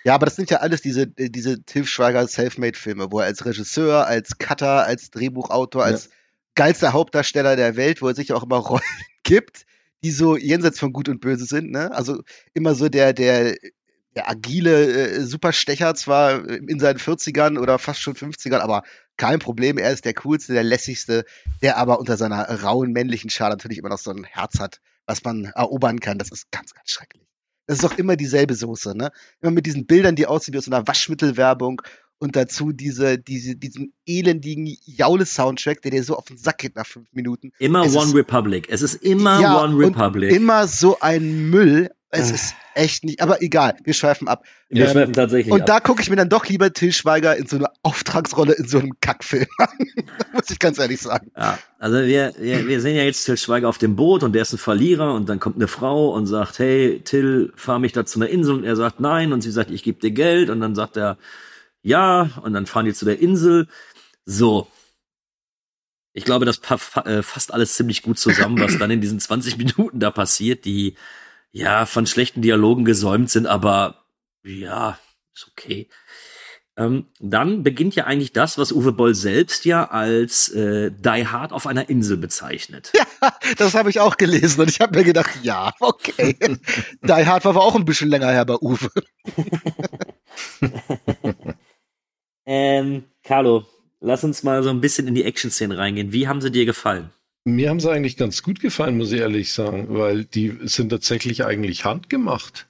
Ja, aber das sind ja alles diese, diese Till Schweiger Selfmade-Filme, wo er als Regisseur, als Cutter, als Drehbuchautor, als ja. geilster Hauptdarsteller der Welt, wo er sich auch immer Rollen gibt, die so jenseits von Gut und Böse sind. Ne? Also immer so der, der, der agile äh, Superstecher, zwar in seinen 40ern oder fast schon 50ern, aber kein Problem. Er ist der coolste, der lässigste, der aber unter seiner rauen männlichen Schale natürlich immer noch so ein Herz hat, was man erobern kann. Das ist ganz, ganz schrecklich. Das ist doch immer dieselbe Soße, ne? Immer mit diesen Bildern, die aussehen wie aus einer Waschmittelwerbung und dazu diese, diese, diesen elendigen Jaule-Soundtrack, der dir so auf den Sack geht nach fünf Minuten. Immer es One ist, Republic. Es ist immer ja, One Republic. immer so ein Müll. Es ah. ist echt nicht, aber egal, wir schweifen ab. Wir ähm, schweifen tatsächlich Und ab. da gucke ich mir dann doch lieber Till Schweiger in so eine Auftragsrolle in so einem Kackfilm an. muss ich ganz ehrlich sagen. Ja, also wir, wir, wir sehen ja jetzt Till Schweiger auf dem Boot und der ist ein Verlierer und dann kommt eine Frau und sagt, hey, Till, fahr mich da zu einer Insel und er sagt nein und sie sagt, ich gebe dir Geld und dann sagt er, ja, und dann fahren die zu der Insel. So. Ich glaube, das äh, fasst alles ziemlich gut zusammen, was dann in diesen 20 Minuten da passiert, die ja von schlechten Dialogen gesäumt sind, aber ja, ist okay. Ähm, dann beginnt ja eigentlich das, was Uwe Boll selbst ja als äh, Die Hard auf einer Insel bezeichnet. Ja, das habe ich auch gelesen und ich habe mir gedacht, ja, okay. Die Hard war aber auch ein bisschen länger her bei Uwe. Ähm, Carlo, lass uns mal so ein bisschen in die Action-Szenen reingehen. Wie haben sie dir gefallen? Mir haben sie eigentlich ganz gut gefallen, muss ich ehrlich sagen, weil die sind tatsächlich eigentlich handgemacht.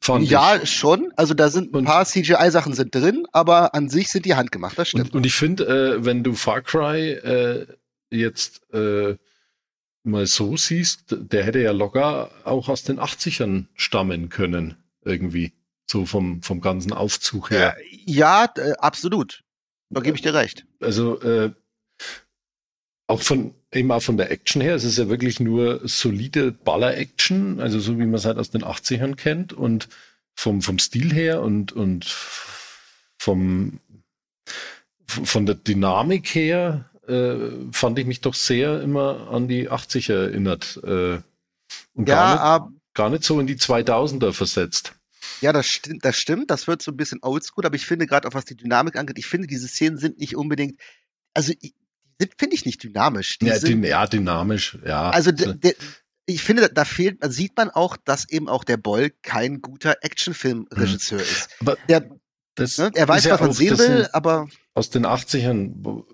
Fand ja, ich. schon. Also da sind ein paar CGI-Sachen sind drin, aber an sich sind die handgemacht, das stimmt. Und, und ich finde, äh, wenn du Far Cry äh, jetzt äh, mal so siehst, der hätte ja locker auch aus den 80ern stammen können, irgendwie. So vom, vom ganzen Aufzug her. Ja, ja äh, absolut. Da gebe ich dir recht. Also äh, auch von eben auch von der Action her, es ist ja wirklich nur solide Baller-Action, also so wie man es halt aus den 80ern kennt und vom, vom Stil her und, und vom, von der Dynamik her äh, fand ich mich doch sehr immer an die 80er erinnert. Äh, und ja, gar, nicht, gar nicht so in die 2000er versetzt. Ja, das stimmt, das stimmt. Das wird so ein bisschen oldschool, aber ich finde gerade auch was die Dynamik angeht, ich finde diese Szenen sind nicht unbedingt, also finde ich nicht dynamisch. Die ja, sind, ja, dynamisch, ja. Also ich finde, da fehlt, sieht man auch, dass eben auch der Boll kein guter Actionfilmregisseur mhm. ist. Aber der, das ne, er weiß, was man sehen will, aber aus den 80ern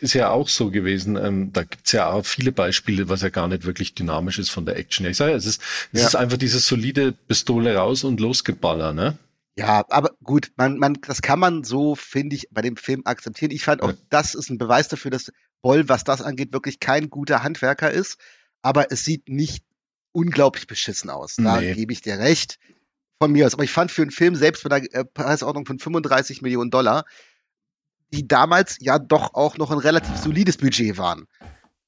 ist ja auch so gewesen. Ähm, da gibt's ja auch viele Beispiele, was ja gar nicht wirklich dynamisch ist von der Action. Ich sage, es ist, es ja. ist einfach dieses solide Pistole raus und losgeballer, ne? Ja, aber gut, man, man, das kann man so, finde ich, bei dem Film akzeptieren. Ich fand auch, ja. das ist ein Beweis dafür, dass Boll, was das angeht, wirklich kein guter Handwerker ist. Aber es sieht nicht unglaublich beschissen aus. Da nee. gebe ich dir recht. Von mir aus. Aber ich fand für einen Film, selbst mit einer äh, Preisordnung von 35 Millionen Dollar, die damals ja doch auch noch ein relativ solides Budget waren.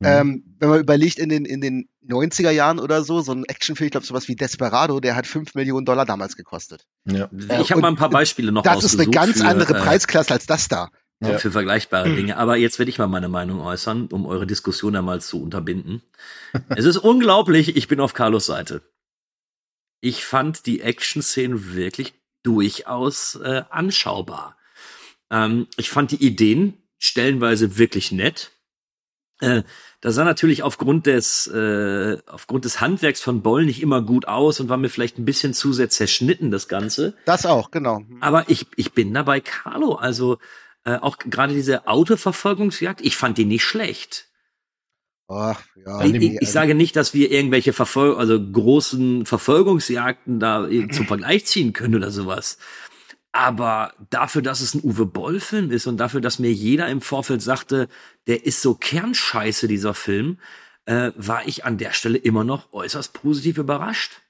Mhm. Ähm, wenn man überlegt, in den, in den 90er Jahren oder so, so ein Actionfilm, ich glaube sowas wie Desperado, der hat 5 Millionen Dollar damals gekostet. Ja. Äh, ich habe mal ein paar Beispiele noch Das ist eine ganz für, andere äh, Preisklasse als das da. ja. für vergleichbare Dinge. Aber jetzt werde ich mal meine Meinung äußern, um eure Diskussion einmal zu unterbinden. es ist unglaublich, ich bin auf Carlos Seite. Ich fand die Action-Szenen wirklich durchaus äh, anschaubar. Ähm, ich fand die Ideen stellenweise wirklich nett. Äh, das sah natürlich aufgrund des, äh, aufgrund des Handwerks von Boll nicht immer gut aus und war mir vielleicht ein bisschen zu sehr zerschnitten, das Ganze. Das auch, genau. Aber ich, ich bin dabei Carlo. Also äh, auch gerade diese Autoverfolgungsjagd, ich fand die nicht schlecht. Ach, ja, ich, ich, ich sage nicht, dass wir irgendwelche Verfol also großen Verfolgungsjagden da zum Vergleich ziehen können oder sowas. Aber dafür, dass es ein Uwe Boll-Film ist und dafür, dass mir jeder im Vorfeld sagte, der ist so kernscheiße, dieser Film, äh, war ich an der Stelle immer noch äußerst positiv überrascht.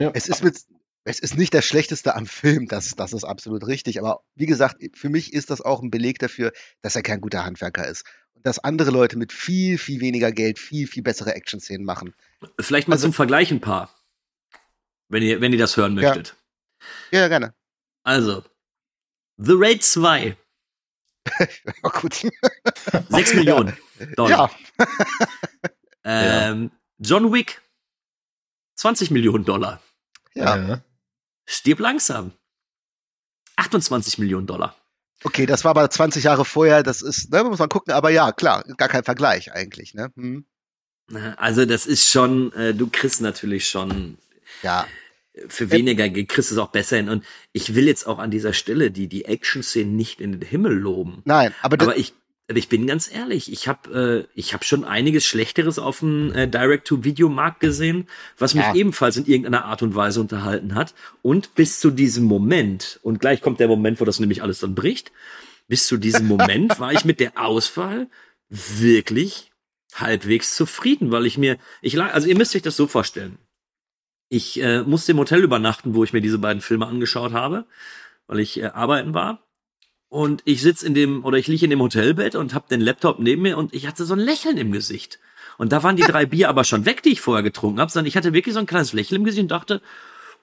Ja. Es ist mit, es ist nicht das Schlechteste am Film, das, das ist absolut richtig. Aber wie gesagt, für mich ist das auch ein Beleg dafür, dass er kein guter Handwerker ist. Und dass andere Leute mit viel, viel weniger Geld viel, viel bessere Action-Szenen machen. Vielleicht mal also, zum Vergleich ein paar. Wenn ihr, wenn ihr das hören möchtet. Ja, ja gerne. Also, The Raid 2. ja, gut. 6 Millionen ja. Dollar. Ja. ähm, John Wick. 20 Millionen Dollar. Ja. Stirb langsam. 28 Millionen Dollar. Okay, das war aber 20 Jahre vorher, das ist, ne, muss man gucken, aber ja, klar, gar kein Vergleich eigentlich, ne? Hm. Also das ist schon, äh, du kriegst natürlich schon. Ja für weniger kriegst du es auch besser hin. Und ich will jetzt auch an dieser Stelle die, die Action-Szenen nicht in den Himmel loben. Nein, aber, aber ich, ich bin ganz ehrlich, ich habe äh, ich hab schon einiges Schlechteres auf dem äh, Direct-to-Video-Markt gesehen, was mich ja. ebenfalls in irgendeiner Art und Weise unterhalten hat. Und bis zu diesem Moment, und gleich kommt der Moment, wo das nämlich alles dann bricht, bis zu diesem Moment war ich mit der Auswahl wirklich halbwegs zufrieden, weil ich mir, ich lag, also ihr müsst euch das so vorstellen. Ich äh, musste im Hotel übernachten, wo ich mir diese beiden Filme angeschaut habe, weil ich äh, arbeiten war. Und ich sitz in dem, oder ich liege in dem Hotelbett und habe den Laptop neben mir und ich hatte so ein Lächeln im Gesicht. Und da waren die drei Bier aber schon weg, die ich vorher getrunken habe, sondern ich hatte wirklich so ein kleines Lächeln im Gesicht und dachte,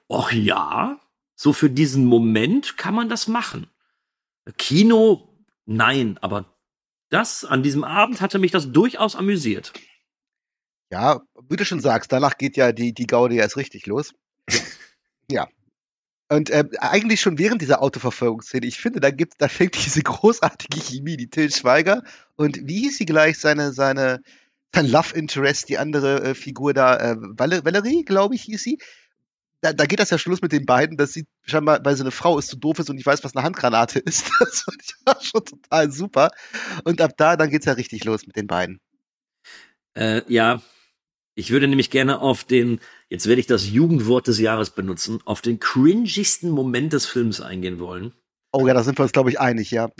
ach ja, so für diesen Moment kann man das machen. Kino, nein, aber das an diesem Abend hatte mich das durchaus amüsiert. Ja, wie du schon sagst, danach geht ja die, die Gaudi erst richtig los. ja. Und äh, eigentlich schon während dieser Autoverfolgungsszene, ich finde, da gibt, da fängt diese großartige Chemie, die Till Schweiger und wie hieß sie gleich, seine, seine, sein Love Interest, die andere äh, Figur da, äh, Valerie, glaube ich, hieß sie. Da, da geht das ja Schluss mit den beiden, dass sie scheinbar, weil sie eine Frau ist, zu doof ist und nicht weiß, was eine Handgranate ist. Das fand ich auch schon total super. Und ab da, dann geht's ja richtig los mit den beiden. Äh, ja, ich würde nämlich gerne auf den, jetzt werde ich das Jugendwort des Jahres benutzen, auf den cringigsten Moment des Films eingehen wollen. Oh ja, da sind wir uns, glaube ich, einig, ja.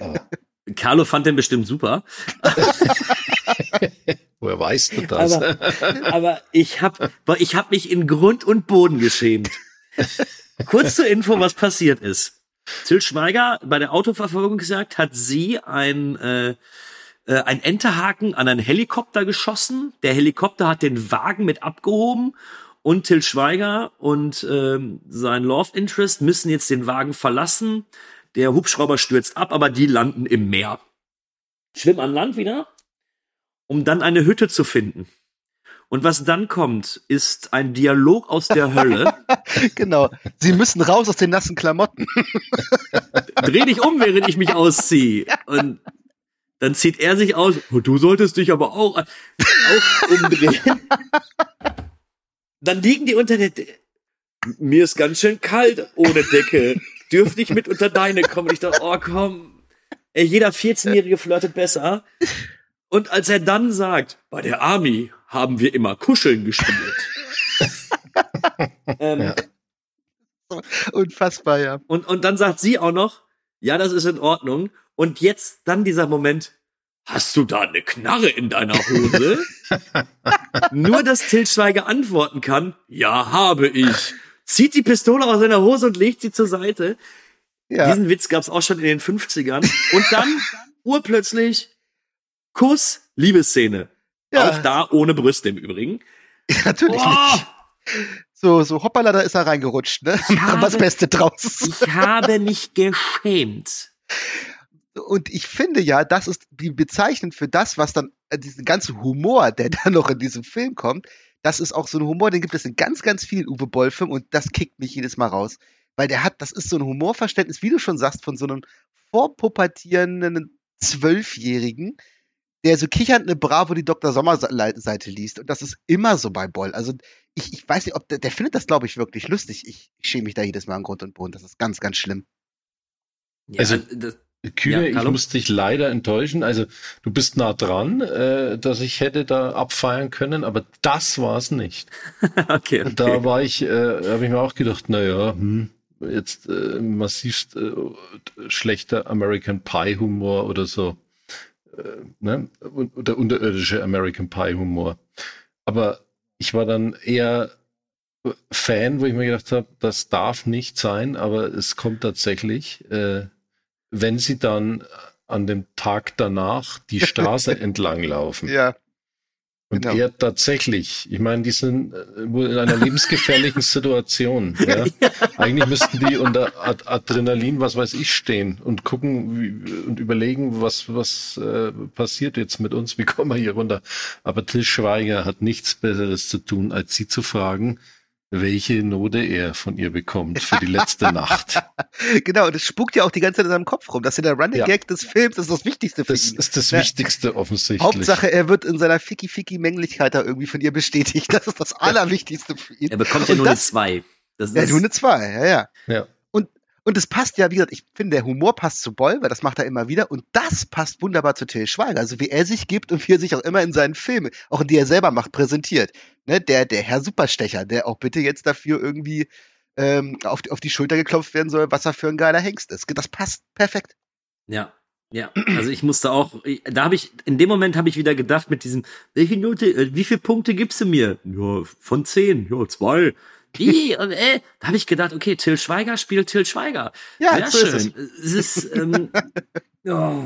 Oh. Carlo fand den bestimmt super. Woher weißt du das? Aber, aber ich habe ich hab mich in Grund und Boden geschämt. Kurz zur Info, was passiert ist. Till Schweiger bei der Autoverfolgung gesagt, hat sie ein äh, äh, ein Enterhaken an einen Helikopter geschossen. Der Helikopter hat den Wagen mit abgehoben und Till Schweiger und ähm, sein Love Interest müssen jetzt den Wagen verlassen. Der Hubschrauber stürzt ab, aber die landen im Meer. Schwimmen an Land wieder, um dann eine Hütte zu finden. Und was dann kommt, ist ein Dialog aus der Hölle. genau. Sie müssen raus aus den nassen Klamotten. Dreh dich um, während ich mich ausziehe. Und dann zieht er sich aus. Oh, du solltest dich aber auch, auch umdrehen. dann liegen die unter der. De Mir ist ganz schön kalt ohne Decke. Dürfte ich mit unter deine kommen? Und ich dachte, oh komm. Ey, jeder 14-Jährige flirtet besser. Und als er dann sagt, bei der Army haben wir immer Kuscheln gespielt. ähm, ja. Unfassbar, ja. Und, und dann sagt sie auch noch, ja, das ist in Ordnung. Und jetzt dann dieser Moment, hast du da eine Knarre in deiner Hose? Nur, dass Til Schweiger antworten kann, ja, habe ich. Zieht die Pistole aus seiner Hose und legt sie zur Seite. Ja. Diesen Witz gab's auch schon in den 50ern. Und dann, urplötzlich, Kuss, Liebesszene. Ja. Auch da ohne Brüste im Übrigen. Ja, natürlich oh. nicht. So, so hoppala, da ist er reingerutscht, ne? Ich habe, das Beste draus. Ich habe mich geschämt. Und ich finde ja, das ist die bezeichnend für das, was dann, äh, diesen ganzen Humor, der dann noch in diesem Film kommt, das ist auch so ein Humor, den gibt es in ganz, ganz vielen Uwe Boll-Filmen und das kickt mich jedes Mal raus. Weil der hat, das ist so ein Humorverständnis, wie du schon sagst, von so einem vorpubertierenden Zwölfjährigen, der so kichernd eine Bravo die Dr. Sommer-Seite liest. Und das ist immer so bei Boll. Also ich, ich weiß nicht, ob der, der findet das, glaube ich, wirklich lustig. Ich, ich schäme mich da jedes Mal an Grund und Boden. Das ist ganz, ganz schlimm. Ja, also, das, Kühne, ja, ich muss dich leider enttäuschen. Also du bist nah dran, äh, dass ich hätte da abfeiern können, aber das war es nicht. okay, okay. Da war ich, äh, habe ich mir auch gedacht, na ja, hm, jetzt äh, massivst äh, schlechter American Pie Humor oder so, äh, ne? Oder unterirdische American Pie Humor. Aber ich war dann eher Fan, wo ich mir gedacht habe, das darf nicht sein, aber es kommt tatsächlich. Äh, wenn sie dann an dem Tag danach die Straße entlang laufen. Ja. Und genau. er tatsächlich, ich meine, die sind äh, wohl in einer lebensgefährlichen Situation. Ja? ja. Eigentlich müssten die unter Ad Adrenalin, was weiß ich, stehen und gucken wie, und überlegen, was, was äh, passiert jetzt mit uns, wie kommen wir hier runter. Aber Till Schweiger hat nichts Besseres zu tun, als sie zu fragen, welche Note er von ihr bekommt für die letzte Nacht. Genau, und es spukt ja auch die ganze Zeit in seinem Kopf rum. Das ist ja der Running ja. Gag des Films, das ist das Wichtigste für das ihn. Das ist das ja. Wichtigste offensichtlich. Hauptsache, er wird in seiner Ficky-Ficky-Mänglichkeit da irgendwie von ihr bestätigt. Das ist das Allerwichtigste für ihn. Er bekommt ja nur das, eine 2. Das ja, nur eine 2, ja, ja. ja. Und es passt ja, wie gesagt, ich finde, der Humor passt zu Boll, weil das macht er immer wieder. Und das passt wunderbar zu Till Schweiger. Also wie er sich gibt und wie er sich auch immer in seinen Filmen, auch in die er selber macht, präsentiert. Ne, der, der Herr Superstecher, der auch bitte jetzt dafür irgendwie ähm, auf, auf die Schulter geklopft werden soll, was er für ein geiler Hengst ist. Das passt perfekt. Ja, ja, also ich musste auch, da habe ich, in dem Moment habe ich wieder gedacht mit diesem, welche Note, äh, wie viele Punkte gibst du mir? Ja, von zehn, ja, zwei. Wie? Und, äh, da habe ich gedacht, okay, Till Schweiger spielt Till Schweiger. Ja, Sehr schön. Es. es ist, ähm, oh.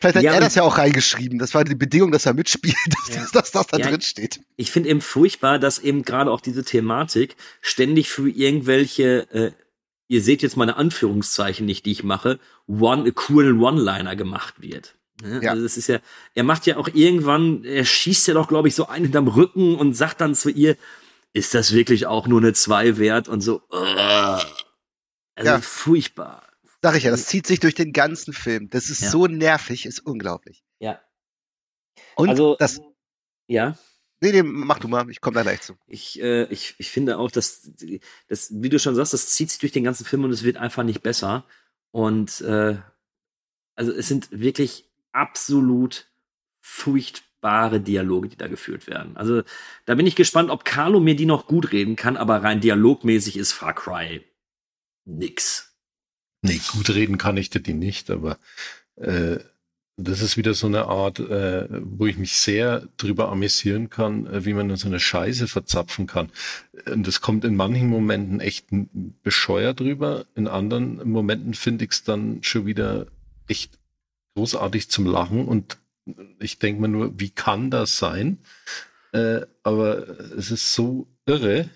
Vielleicht hat ja, er das ja auch reingeschrieben. Das war die Bedingung, dass er mitspielt, dass, ja. dass das da ja, drin steht. Ich finde eben furchtbar, dass eben gerade auch diese Thematik ständig für irgendwelche, äh, ihr seht jetzt meine Anführungszeichen nicht, die ich mache, one, coolen One-Liner gemacht wird. Ne? Ja. Also das ist ja, er macht ja auch irgendwann, er schießt ja doch, glaube ich, so einen hinterm Rücken und sagt dann zu ihr, ist das wirklich auch nur eine 2 wert und so. Uh, also ja. furchtbar. Sag ich ja, das zieht sich durch den ganzen Film. Das ist ja. so nervig, ist unglaublich. Ja. Und also, das. Ja. Nee, nee, mach du mal, ich komme da gleich zu. Ich, äh, ich, ich finde auch, dass, dass, wie du schon sagst, das zieht sich durch den ganzen Film und es wird einfach nicht besser. Und äh, also es sind wirklich absolut furchtbar wunderbare Dialoge, die da geführt werden. Also da bin ich gespannt, ob Carlo mir die noch gut reden kann, aber rein dialogmäßig ist Far Cry nix. Nee, gut reden kann ich dir die nicht, aber äh, das ist wieder so eine Art, äh, wo ich mich sehr drüber amüsieren kann, äh, wie man so eine Scheiße verzapfen kann. Und das kommt in manchen Momenten echt bescheuert drüber, in anderen Momenten finde ich es dann schon wieder echt großartig zum Lachen und ich denke mir nur, wie kann das sein? Äh, aber es ist so irre,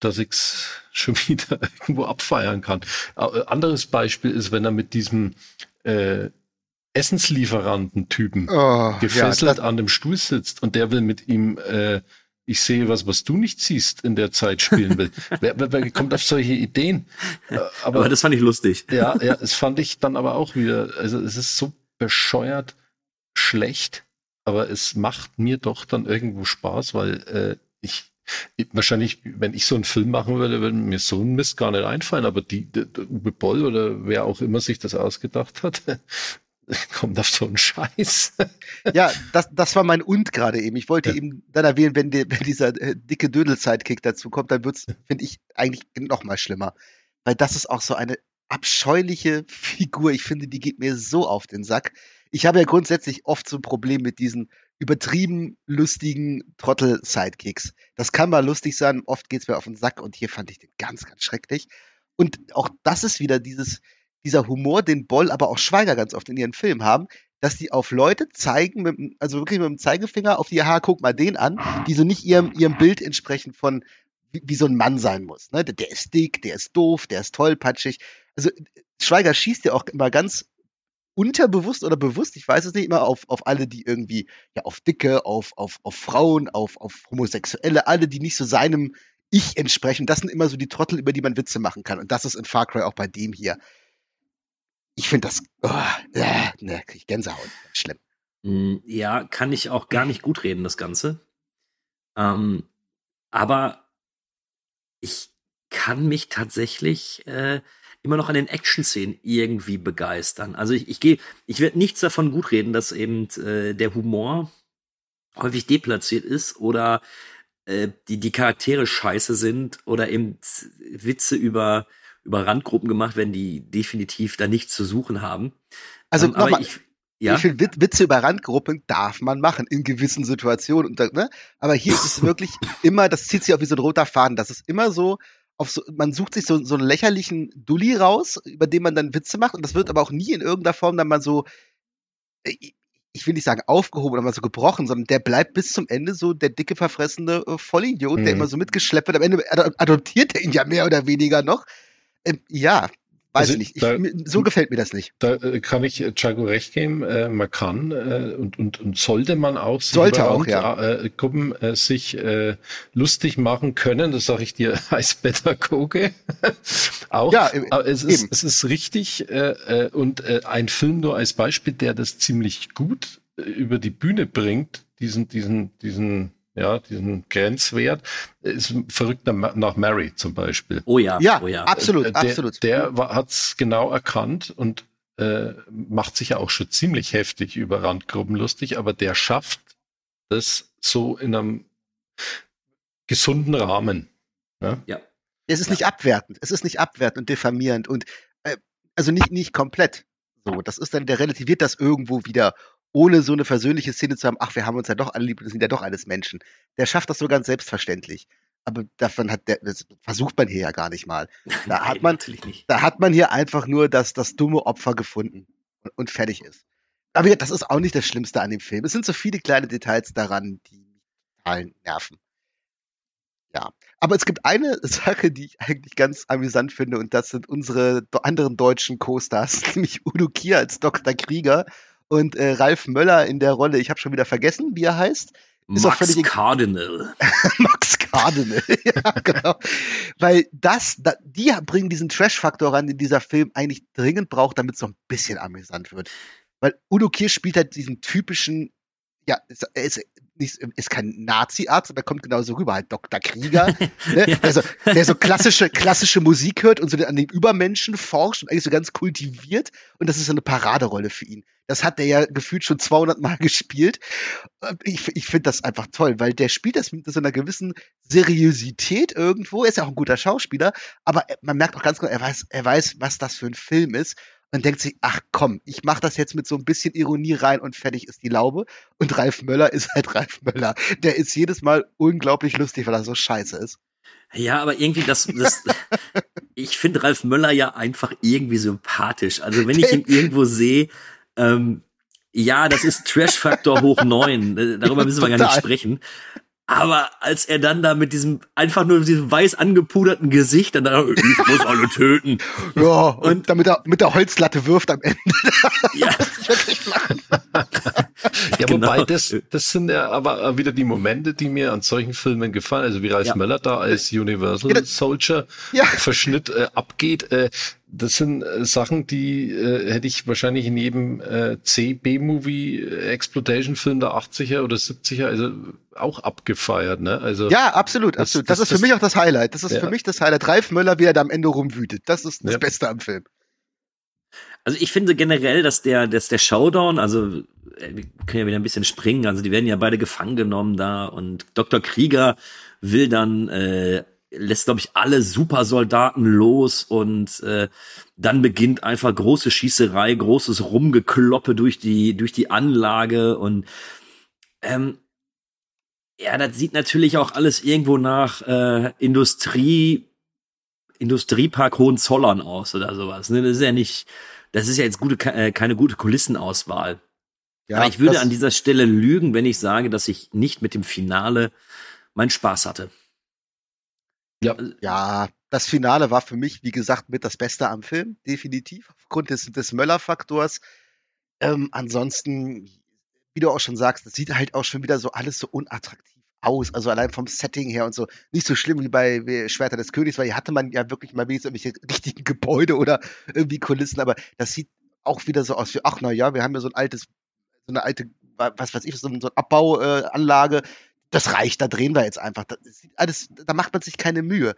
dass ich es schon wieder irgendwo abfeiern kann. Äh, anderes Beispiel ist, wenn er mit diesem äh, Essenslieferanten-Typen oh, gefesselt ja, an dem Stuhl sitzt und der will mit ihm äh, ich sehe was, was du nicht siehst, in der Zeit spielen will. wer, wer, wer kommt auf solche Ideen? Äh, aber, aber, das fand ich lustig. Ja, ja, es fand ich dann aber auch wieder, also es ist so bescheuert, schlecht, aber es macht mir doch dann irgendwo Spaß, weil äh, ich wahrscheinlich, wenn ich so einen Film machen würde, würde mir so ein Mist gar nicht einfallen, aber die, die, die Uwe Boll oder wer auch immer sich das ausgedacht hat, kommt auf so einen Scheiß. ja, das, das war mein Und gerade eben. Ich wollte ja. eben dann erwähnen, wenn, die, wenn dieser äh, dicke Dödel-Sidekick dazu kommt, dann wird's, finde ich, eigentlich noch mal schlimmer. Weil das ist auch so eine abscheuliche Figur. Ich finde, die geht mir so auf den Sack ich habe ja grundsätzlich oft so ein Problem mit diesen übertrieben lustigen Trottel-Sidekicks. Das kann mal lustig sein, oft geht's mir auf den Sack und hier fand ich den ganz, ganz schrecklich. Und auch das ist wieder dieses, dieser Humor, den Boll, aber auch Schweiger ganz oft in ihren Filmen haben, dass die auf Leute zeigen, mit, also wirklich mit dem Zeigefinger auf die, aha, guck mal den an, die so nicht ihrem, ihrem Bild entsprechen von, wie, wie so ein Mann sein muss. Ne? Der ist dick, der ist doof, der ist tollpatschig. Also Schweiger schießt ja auch immer ganz unterbewusst oder bewusst, ich weiß es nicht immer, auf, auf alle, die irgendwie, ja, auf Dicke, auf, auf, auf Frauen, auf, auf Homosexuelle, alle, die nicht so seinem Ich entsprechen. Das sind immer so die Trottel, über die man Witze machen kann. Und das ist in Far Cry auch bei dem hier. Ich finde das, oh, äh, ne, krieg ich Gänsehaut. Schlimm. Mm, Ja, kann ich auch gar nicht gut reden, das Ganze. Ähm, aber ich kann mich tatsächlich äh, immer noch an den Action-Szenen irgendwie begeistern. Also ich, ich gehe, ich werde nichts davon gut reden, dass eben äh, der Humor häufig deplatziert ist oder äh, die, die Charaktere scheiße sind oder eben Witze über, über Randgruppen gemacht werden, die definitiv da nichts zu suchen haben. Also Ähm, nochmal, ja, Ich finde, Witze über Randgruppen darf man machen in gewissen Situationen. Und ne? Aber hier ist es wirklich immer, das zieht sich auch wie so ein roter Faden. Das ist immer so, so, man sucht sich so, so einen lächerlichen Dulli raus, über den man dann Witze macht. Und das wird aber auch nie in irgendeiner Form dann mal so, äh, ich will nicht sagen aufgehoben oder mal so gebrochen, sondern der bleibt bis zum Ende so der dicke, verfressene äh, Vollidiot, der Mhm. immer so mitgeschleppt wird. Am Ende ado- adoptiert er ihn ja mehr oder weniger noch. Ähm, ja, weiß Also ich nicht. Ich, da- so gefällt mir das nicht. Da äh, kann ich äh, Chago recht geben. Äh, man kann äh, und, und, und sollte man auch Sollte auch, ja. Rand- äh, Gruppen äh, sich äh, lustig machen können. Das sage ich dir als Pädagoge auch. Ja, es ist, eben. es ist richtig äh, äh, und äh, ein Film nur als Beispiel, der das ziemlich gut äh, über die Bühne bringt, diesen, diesen, diesen, ja, diesen Grenzwert, ist verrückter Ma- nach Mary zum Beispiel. oh ja, Ja, oh ja. absolut, Äh, der, absolut. Der hat es genau erkannt und äh, macht sich ja auch schon ziemlich heftig über Randgruppen lustig, aber der schafft das so in einem gesunden Rahmen. Ja? ja. Es ist Ja. nicht abwertend. Es ist nicht abwertend und diffamierend und äh, also nicht nicht komplett. So, das ist dann der relativiert das irgendwo wieder, ohne so eine versöhnliche Szene zu haben. Ach, wir haben uns ja doch alle lieb, wir sind ja doch alles Menschen. Der schafft das so ganz selbstverständlich. Aber davon hat der, das versucht man hier ja gar nicht mal. Da hat Nein, man, natürlich nicht. da hat man hier einfach nur das, das dumme Opfer gefunden und, und fertig ist. Aber ja, das ist auch nicht das Schlimmste an dem Film. Es sind so viele kleine Details daran, die mich total nerven. Ja, aber es gibt eine Sache, die ich eigentlich ganz amüsant finde, und das sind unsere anderen deutschen Co-Stars, nämlich Udo Kier als Dr. Krieger und äh, Ralf Möller in der Rolle, ich habe schon wieder vergessen, wie er heißt, Ist Max Cardinal. Max Cardinal. ja, genau. Weil das, da, die bringen diesen Trash-Faktor ran, den dieser Film eigentlich dringend braucht, damit es so ein bisschen amüsant wird. Weil Udo Kier spielt halt diesen typischen, ja, er ist, nicht, ist kein Nazi-Arzt, aber kommt genauso rüber, halt Dr. Krieger, ne? Ja. der, so, der so klassische, klassische Musik hört und so an den Übermenschen forscht und eigentlich so ganz kultiviert und das ist so eine Paraderolle für ihn. Das hat er ja gefühlt schon 200 Mal gespielt. Ich, ich finde das einfach toll, weil der spielt das mit so einer gewissen Seriosität irgendwo. Er ist ja auch ein guter Schauspieler, aber er- man merkt auch ganz genau, er weiß, er weiß, was das für ein Film ist und denkt sich, ach komm, ich mache das jetzt mit so ein bisschen Ironie rein und fertig ist die Laube. Und Ralf Möller ist halt Ralf Möller. Der ist jedes Mal unglaublich lustig, weil er so scheiße ist. Ja, aber irgendwie das, das ich finde Ralf Möller ja einfach irgendwie sympathisch. Also wenn ich ihn irgendwo sehe, ähm, ja, das ist Trash-Faktor hoch neun. Äh, Darüber müssen wir gar nicht sprechen. Aber als er dann da mit diesem, einfach nur mit diesem weiß angepuderten Gesicht, dann da, ich muss alle töten. Ja, und, damit er mit der Holzlatte wirft am Ende. Ja. Ja, Genau. wobei das, das sind ja aber wieder die Momente, die mir an solchen Filmen gefallen. Also wie Ralf Ja. Möller da als Universal Ja, das- Soldier Ja. Verschnitt äh, abgeht. Äh, das sind äh, Sachen, die äh, hätte ich wahrscheinlich in jedem äh, C-B-Movie äh, Exploitation-Film der 80er oder 70er also auch abgefeiert. Ne? Also Ja, absolut, Das- absolut. Das, das- ist für das- mich auch das Highlight. Das ist Ja. für mich das Highlight. Ralf Möller, wie er da am Ende rumwütet. Das ist das Ja. Beste am Film. Also ich finde generell, dass der, dass der Showdown, also äh, wir können ja wieder ein bisschen springen, also die werden ja beide gefangen genommen da und Dr. Krieger will dann, äh, lässt, glaube ich, alle Supersoldaten los und äh, dann beginnt einfach große Schießerei, großes Rumgekloppe durch die, durch die Anlage und ähm, ja, das sieht natürlich auch alles irgendwo nach äh, Industrie, Industriepark Hohenzollern aus oder sowas. Ne? Das ist ja nicht, das ist ja jetzt gute, äh, keine gute Kulissenauswahl. Ja, Aber ich würde an dieser Stelle lügen, wenn ich sage, dass ich nicht mit dem Finale meinen Spaß hatte. Ja, Ja, das Finale war für mich, wie gesagt, mit das Beste am Film, definitiv. Aufgrund des, des Möller-Faktors. Ähm, ansonsten, wie du auch schon sagst, das sieht halt auch schon wieder so alles so unattraktiv aus. Also allein vom Setting her und so. Nicht so schlimm wie bei wie Schwerter des Königs, weil hier hatte man ja wirklich mal wenigstens irgendwelche richtigen Gebäude oder irgendwie Kulissen, aber das sieht auch wieder so aus wie, ach na ja, wir haben ja so ein altes, so eine alte, was weiß ich, so, so eine Abbauanlage. Äh, das reicht, da drehen wir jetzt einfach. Sieht alles, da macht man sich keine Mühe.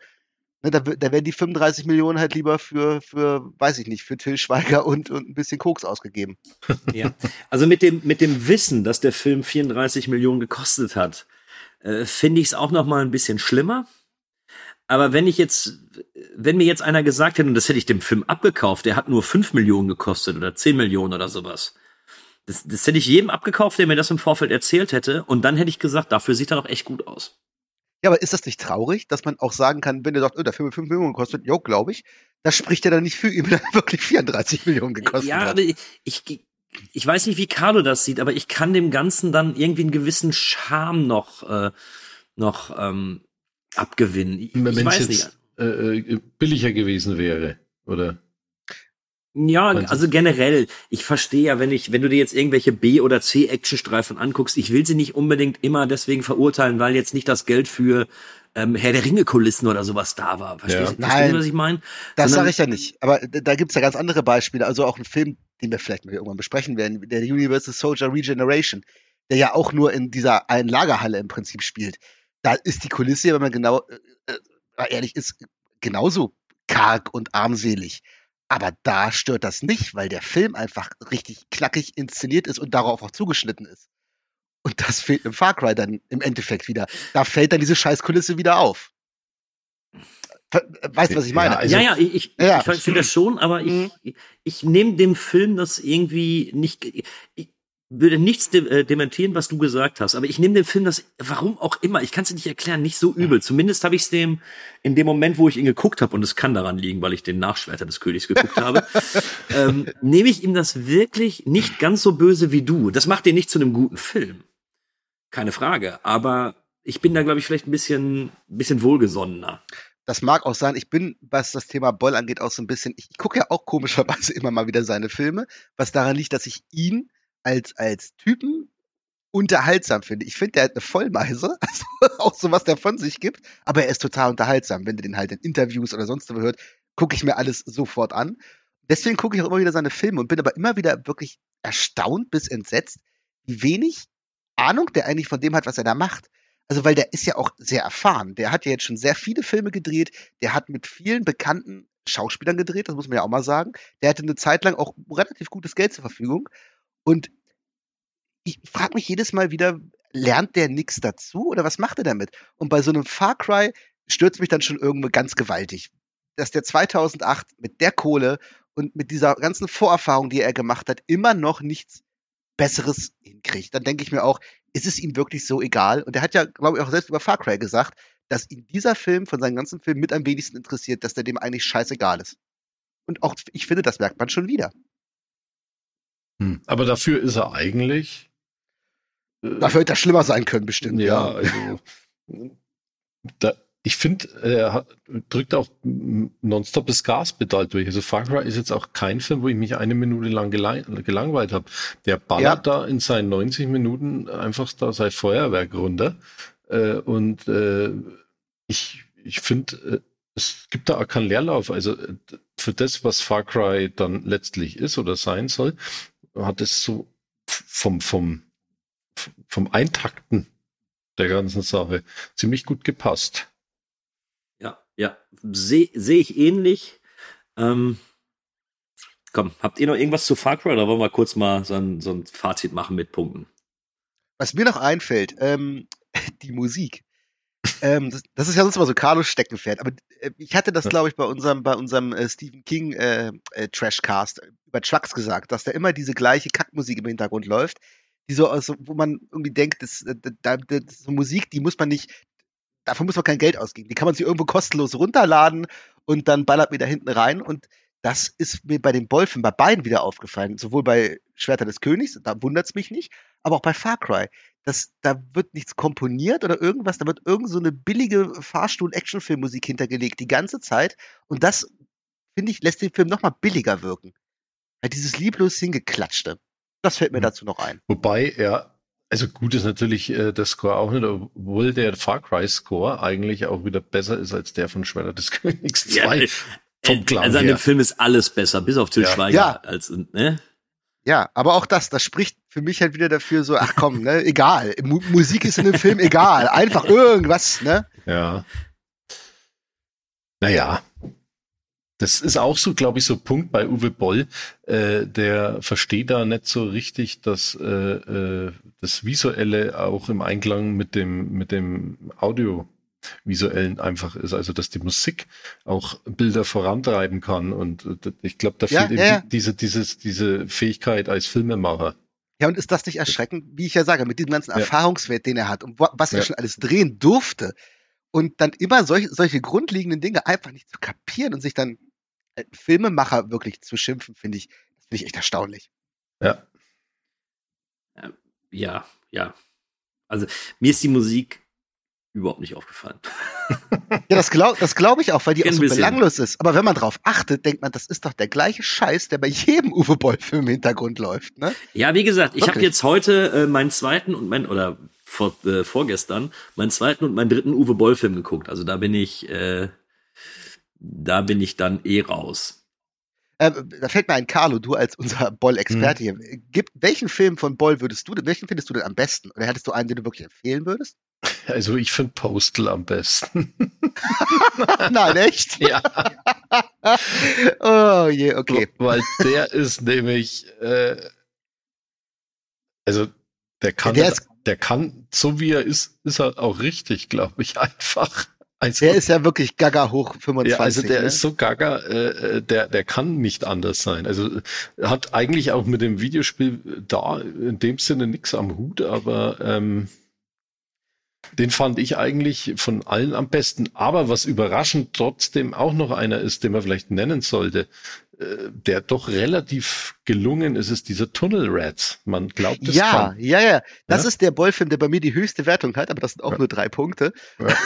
Ne, da, da werden die 35 Millionen halt lieber für, für, weiß ich nicht, für Till Schweiger und, und ein bisschen Koks ausgegeben. Ja, also mit dem, mit dem Wissen, dass der Film 34 Millionen gekostet hat, äh, finde ich es auch noch mal ein bisschen schlimmer. Aber wenn ich jetzt, wenn mir jetzt einer gesagt hätte, und das hätte ich dem Film abgekauft, der hat nur 5 Millionen gekostet oder 10 Millionen oder sowas. Das, das hätte ich jedem abgekauft, der mir das im Vorfeld erzählt hätte. Und dann hätte ich gesagt, dafür sieht er doch echt gut aus. Ja, aber ist das nicht traurig, dass man auch sagen kann, wenn er sagt, oh, der Film 5 Millionen kostet, jo, glaube ich, das spricht ja dann nicht für ihn, wenn er wirklich 34 Millionen gekostet ja, hat. Ja, ich, ich, ich weiß nicht, wie Carlo das sieht, aber ich kann dem Ganzen dann irgendwie einen gewissen Charme noch, äh, noch ähm, abgewinnen. Ich, Wenn es. Äh, äh, billiger gewesen wäre, oder? Ja, also generell, ich verstehe ja, wenn ich, wenn du dir jetzt irgendwelche B- oder C-Actionstreifen anguckst, ich will sie nicht unbedingt immer deswegen verurteilen, weil jetzt nicht das Geld für ähm, Herr der Ringe-Kulissen oder sowas da war. Verstehst, ja. verstehst du, was ich meine? Das sage ich ja nicht. Aber da gibt's ja ganz andere Beispiele. Also auch ein Film, den wir vielleicht mal irgendwann besprechen werden, der Universal Soldier Regeneration, der ja auch nur in dieser einen Lagerhalle im Prinzip spielt. Da ist die Kulisse, wenn man genau äh, äh ehrlich ist, genauso karg und armselig. Aber da stört das nicht, weil der Film einfach richtig knackig inszeniert ist und darauf auch zugeschnitten ist. Und das fehlt im Far Cry dann im Endeffekt wieder. Da fällt dann diese Scheißkulisse wieder auf. Weißt du, was ich meine? Ja, also, ja, ja, ich, ja. ich finde das schon, aber ich, mhm. ich, ich nehme dem Film das irgendwie nicht. Ich, würde nichts de äh, dementieren, was du gesagt hast, aber ich nehme dem Film das, warum auch immer, ich kann es dir nicht erklären, nicht so übel. Zumindest habe ich es dem in dem Moment, wo ich ihn geguckt habe, und es kann daran liegen, weil ich den Nachschwerter des Königs geguckt habe, ähm, nehme ich ihm das wirklich nicht ganz so böse wie du. Das macht den nicht zu einem guten Film. Keine Frage. Aber ich bin da, glaube ich, vielleicht ein bisschen, bisschen wohlgesonnener. Das mag auch sein. Ich bin, was das Thema Boll angeht, auch so ein bisschen, ich, ich gucke ja auch komischerweise immer mal wieder seine Filme, was daran liegt, dass ich ihn als, als Typen unterhaltsam finde. Ich finde, der hat eine Vollmeise, also auch so was der von sich gibt, aber er ist total unterhaltsam. Wenn du den halt in Interviews oder sonst wo hört, gucke ich mir alles sofort an. Deswegen gucke ich auch immer wieder seine Filme und bin aber immer wieder wirklich erstaunt bis entsetzt, wie wenig Ahnung der eigentlich von dem hat, was er da macht. Also, weil der ist ja auch sehr erfahren. Der hat ja jetzt schon sehr viele Filme gedreht. Der hat mit vielen bekannten Schauspielern gedreht, das muss man ja auch mal sagen. Der hatte eine Zeit lang auch relativ gutes Geld zur Verfügung. Und ich frage mich jedes Mal wieder, lernt der nichts dazu oder was macht er damit? Und bei so einem Far Cry stürzt mich dann schon irgendwo ganz gewaltig. Dass der 2008 mit der Kohle und mit dieser ganzen Vorerfahrung, die er gemacht hat, immer noch nichts Besseres hinkriegt. Dann denke ich mir auch, ist es ihm wirklich so egal? Und er hat ja, glaube ich, auch selbst über Far Cry gesagt, dass ihn dieser Film von seinen ganzen Filmen mit am wenigsten interessiert, dass der dem eigentlich scheißegal ist. Und auch, ich finde, das merkt man schon wieder. Hm. Aber dafür ist er eigentlich. Äh, dafür hätte er schlimmer sein können, bestimmt. Ja, ja. also. Da, ich finde, er hat, drückt auch nonstop das Gaspedal durch. Also Far Cry ist jetzt auch kein Film, wo ich mich eine Minute lang gelang, gelangweilt habe. Der ballert ja. da in seinen 90 Minuten einfach da sein Feuerwerk runter. Äh, und äh, ich, ich finde, äh, es gibt da auch keinen Leerlauf. Also äh, für das, was Far Cry dann letztlich ist oder sein soll, hat es so vom, vom, vom Eintakten der ganzen Sache ziemlich gut gepasst. Ja, ja, sehe seh ich ähnlich. Ähm, komm, habt ihr noch irgendwas zu Far Cry oder wollen wir kurz mal so ein, so ein Fazit machen mit Punkten? Was mir noch einfällt, ähm, die Musik ähm, das, das, ist ja sonst immer so Carlos Steckenpferd. Aber äh, ich hatte das, glaube ich, bei unserem, bei unserem äh, Stephen King äh, äh, Trashcast über Trucks gesagt, dass da immer diese gleiche Kackmusik im Hintergrund läuft, die so, also, wo man irgendwie denkt, das, äh, das, das, das Musik, die muss man nicht, dafür muss man kein Geld ausgeben. Die kann man sich irgendwo kostenlos runterladen und dann ballert mir da hinten rein. Und das ist mir bei den Bolfen bei beiden wieder aufgefallen. Sowohl bei Schwerter des Königs, da wundert es mich nicht, aber auch bei Far Cry das, da wird nichts komponiert oder irgendwas, da wird irgend so eine billige Fahrstuhl-Actionfilmmusik hintergelegt die ganze Zeit. Und das, finde ich, lässt den Film nochmal billiger wirken. Dieses lieblos hingeklatschte. Das fällt mir dazu noch ein. Wobei, ja, also gut ist natürlich äh, der Score auch nicht, obwohl der Far Cry Score eigentlich auch wieder besser ist als der von Schwerter des Königs 2. Ja, vom Klang also an dem Film ist alles besser, bis auf Til ja. Schweiger. Ja. Als, ne? Ja, aber auch das, das spricht für mich halt wieder dafür so, ach komm, ne, egal. Mu Musik ist in dem Film egal. Einfach irgendwas, ne? Ja. Naja. Das ist auch so, glaube ich, so ein Punkt bei Uwe Boll. Äh, der versteht da nicht so richtig, dass äh, äh, das Visuelle auch im Einklang mit dem, mit dem Audio visuellen einfach ist, also dass die Musik auch Bilder vorantreiben kann und äh, ich glaube, da ja, fehlt ja, eben diese, dieses, diese Fähigkeit als Filmemacher. Ja, und ist das nicht erschreckend, wie ich ja sage, mit diesem ganzen ja. Erfahrungswert, den er hat und was er schon alles drehen durfte und dann immer solche, solche grundlegenden Dinge einfach nicht zu kapieren und sich dann Filmemacher wirklich zu schimpfen, finde ich, finde ich echt erstaunlich. Ja. Ja, ja. Also mir ist die Musik überhaupt nicht aufgefallen. ja, das glaube das glaub ich auch, weil die auch so belanglos ist. Aber wenn man drauf achtet, denkt man, das ist doch der gleiche Scheiß, der bei jedem Uwe Boll-Film im Hintergrund läuft. Ne? Ja, wie gesagt, ich habe jetzt heute äh, meinen zweiten und mein, oder vor, äh, vorgestern, meinen zweiten und meinen dritten Uwe Boll-Film geguckt. Also da bin ich, äh, da bin ich dann eh raus. Äh, da fällt mir ein, Carlo, du als unser Boll-Experte hm. hier. Gibt, welchen Film von Boll würdest du, welchen findest du denn am besten? Oder hättest du einen, den du wirklich empfehlen würdest? Also ich finde Postal am besten. Nein, echt? Ja. oh je, okay. Weil der ist nämlich, äh, also der kann, ja, der, ist, der kann, so wie er ist, ist er auch richtig, glaube ich, einfach. Also, der ist ja wirklich gaga hoch 25. Ja, also der ne? ist so gaga, äh, äh, der, der kann nicht anders sein. Also hat eigentlich auch mit dem Videospiel da in dem Sinne nichts am Hut, aber ähm, den fand ich eigentlich von allen am besten. Aber was überraschend trotzdem auch noch einer ist, den man vielleicht nennen sollte, äh, der doch relativ gelungen ist, ist dieser Tunnel Rats. Man glaubt es Ja, kann. ja, ja. Das ja? ist der Bollfilm, der bei mir die höchste Wertung hat, aber das sind auch ja. nur drei Punkte. Ja.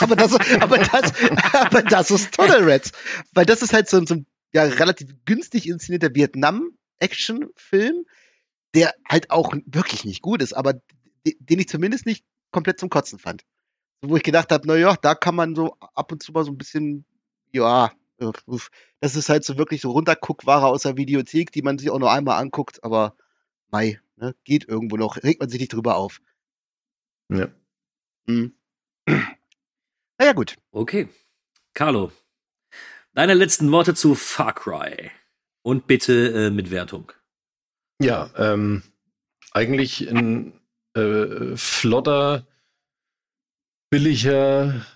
aber, das, aber, das, aber das ist Tunnel Rats. Weil das ist halt so, so ein ja, relativ günstig inszenierter Vietnam-Action-Film, der halt auch wirklich nicht gut ist, aber den ich zumindest nicht komplett zum Kotzen fand. Wo ich gedacht habe, naja, da kann man so ab und zu mal so ein bisschen, ja, äh, das ist halt so wirklich so Runterguckware aus der Videothek, die man sich auch nur einmal anguckt, aber mei, ne, geht irgendwo noch, regt man sich nicht drüber auf. Ja. Hm. Naja, gut. Okay. Carlo, deine letzten Worte zu Far Cry. Und bitte äh, mit Wertung. Ja, ähm, eigentlich ein äh, flotter, billiger,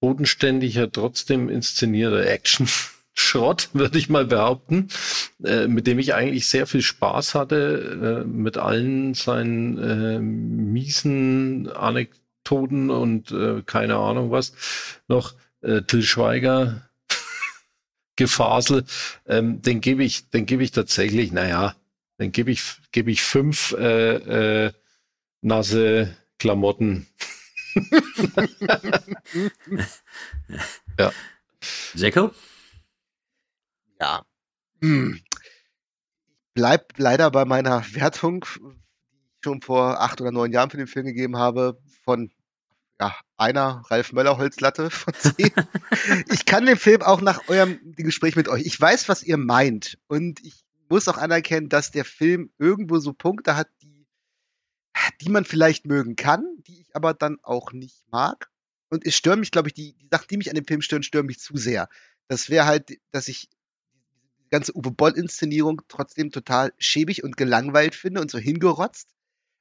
bodenständiger, trotzdem inszenierter Action. Schrott, würde ich mal behaupten, äh, mit dem ich eigentlich sehr viel Spaß hatte, äh, mit allen seinen äh, miesen Anekdoten und äh, keine Ahnung was noch. Äh, Till Schweiger, Gefasel, ähm, den gebe ich, den gebe ich tatsächlich, naja, den gebe ich, gebe ich fünf äh, äh, nasse Klamotten. ja. Jacko? Ja. Hm. Bleib leider bei meiner Wertung, die ich schon vor acht oder neun Jahren für den Film gegeben habe, von ja, einer Ralf Möller Holzlatte von zehn. ich kann den Film auch nach eurem Gespräch mit euch. Ich weiß, was ihr meint. Und ich muss auch anerkennen, dass der Film irgendwo so Punkte hat, die man vielleicht mögen kann, die ich aber dann auch nicht mag. Und es stören mich, glaube ich, die, die Sachen, die mich an dem Film stören, stören mich zu sehr. Das wäre halt, dass ich die ganze Uwe Boll-Inszenierung trotzdem total schäbig und gelangweilt finde und so hingerotzt.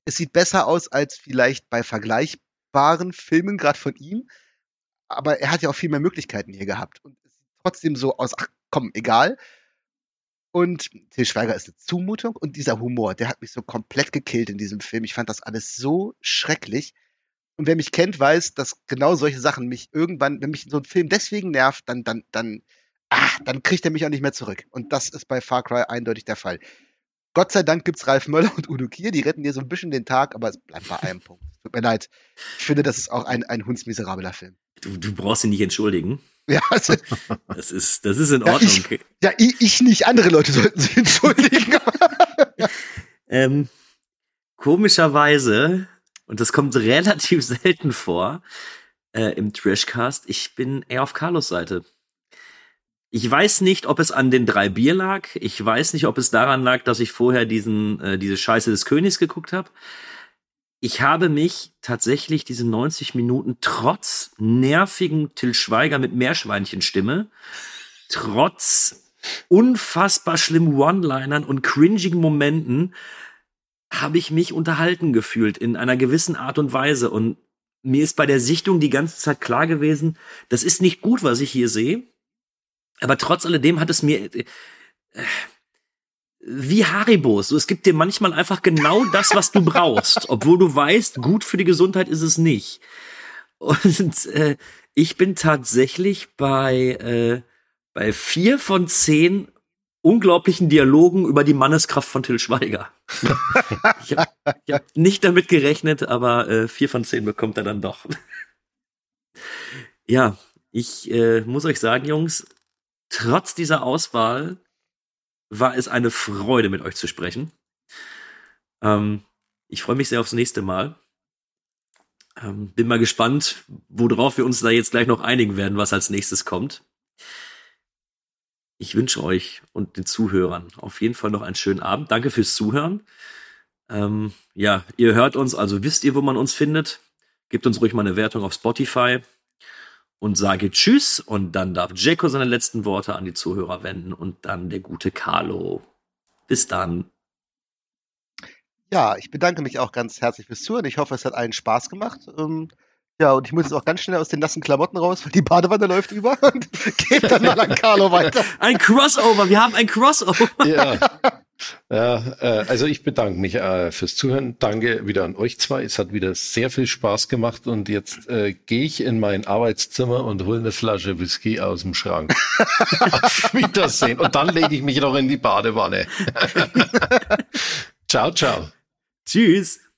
Es sieht besser aus als vielleicht bei vergleichbaren Filmen, gerade von ihm. Aber er hat ja auch viel mehr Möglichkeiten hier gehabt. Und es sieht trotzdem so aus, ach komm, egal. Und Til Schweiger ist eine Zumutung und dieser Humor, der hat mich so komplett gekillt in diesem Film. Ich fand das alles so schrecklich. Und wer mich kennt, weiß, dass genau solche Sachen mich irgendwann, wenn mich so ein Film deswegen nervt, dann, dann, dann, ah, dann kriegt er mich auch nicht mehr zurück. Und das ist bei Far Cry eindeutig der Fall. Gott sei Dank gibt's Ralf Möller und Udo Kier, die retten dir so ein bisschen den Tag, aber es bleibt bei einem Punkt. Tut mir leid. Ich finde, das ist auch ein, ein hundsmiserabler Film. Du, du brauchst ihn nicht entschuldigen. Ja, also, das ist, das ist in Ordnung. Ja, ich, ja, ich nicht, andere Leute sollten sich entschuldigen. Ähm, komischerweise, und das kommt relativ selten vor äh, im Trashcast, ich bin eher auf Carlos Seite. Ich weiß nicht, ob es an den drei Bier lag. Ich weiß nicht, ob es daran lag, dass ich vorher diesen äh, diese Scheiße des Königs geguckt habe. Ich habe mich tatsächlich diese 90 Minuten trotz nervigen Till Schweiger mit Meerschweinchenstimme, trotz unfassbar schlimmen One-Linern und cringigen Momenten habe ich mich unterhalten gefühlt in einer gewissen Art und Weise und mir ist bei der Sichtung die ganze Zeit klar gewesen, das ist nicht gut, was ich hier sehe. Aber trotz alledem hat es mir äh, wie Haribos. So, es gibt dir manchmal einfach genau das, was du brauchst, obwohl du weißt, gut für die Gesundheit ist es nicht. Und äh, ich bin tatsächlich bei äh, bei vier von zehn unglaublichen Dialogen über die Manneskraft von Till Schweiger. ich habe hab nicht damit gerechnet, aber äh, vier von zehn bekommt er dann doch. ja, ich äh, muss euch sagen, Jungs, trotz dieser Auswahl war es eine Freude, mit euch zu sprechen. Ähm, ich freue mich sehr aufs nächste Mal. Ähm, bin mal gespannt, worauf wir uns da jetzt gleich noch einigen werden, was als nächstes kommt. Ich wünsche euch und den Zuhörern auf jeden Fall noch einen schönen Abend. Danke fürs Zuhören. Ähm, ja, ihr hört uns, also wisst ihr, wo man uns findet. Gebt uns ruhig mal eine Wertung auf Spotify und sage Tschüss. Und dann darf Jeko seine letzten Worte an die Zuhörer wenden und dann der gute Carlo. Bis dann. Ja, ich bedanke mich auch ganz herzlich fürs Zuhören. Ich hoffe, es hat allen Spaß gemacht. Ähm, ja, und ich muss jetzt auch ganz schnell aus den nassen Klamotten raus, weil die Badewanne läuft über und geht dann mal an Carlo weiter. Ein Crossover, wir haben ein Crossover. Ja. Ja, äh, also ich bedanke mich äh, fürs Zuhören. Danke wieder an euch zwei. Es hat wieder sehr viel Spaß gemacht und jetzt äh, gehe ich in mein Arbeitszimmer und hole eine Flasche Whisky aus dem Schrank. Auf Wiedersehen. Und dann lege ich mich noch in die Badewanne. ciao, ciao. Tschüss.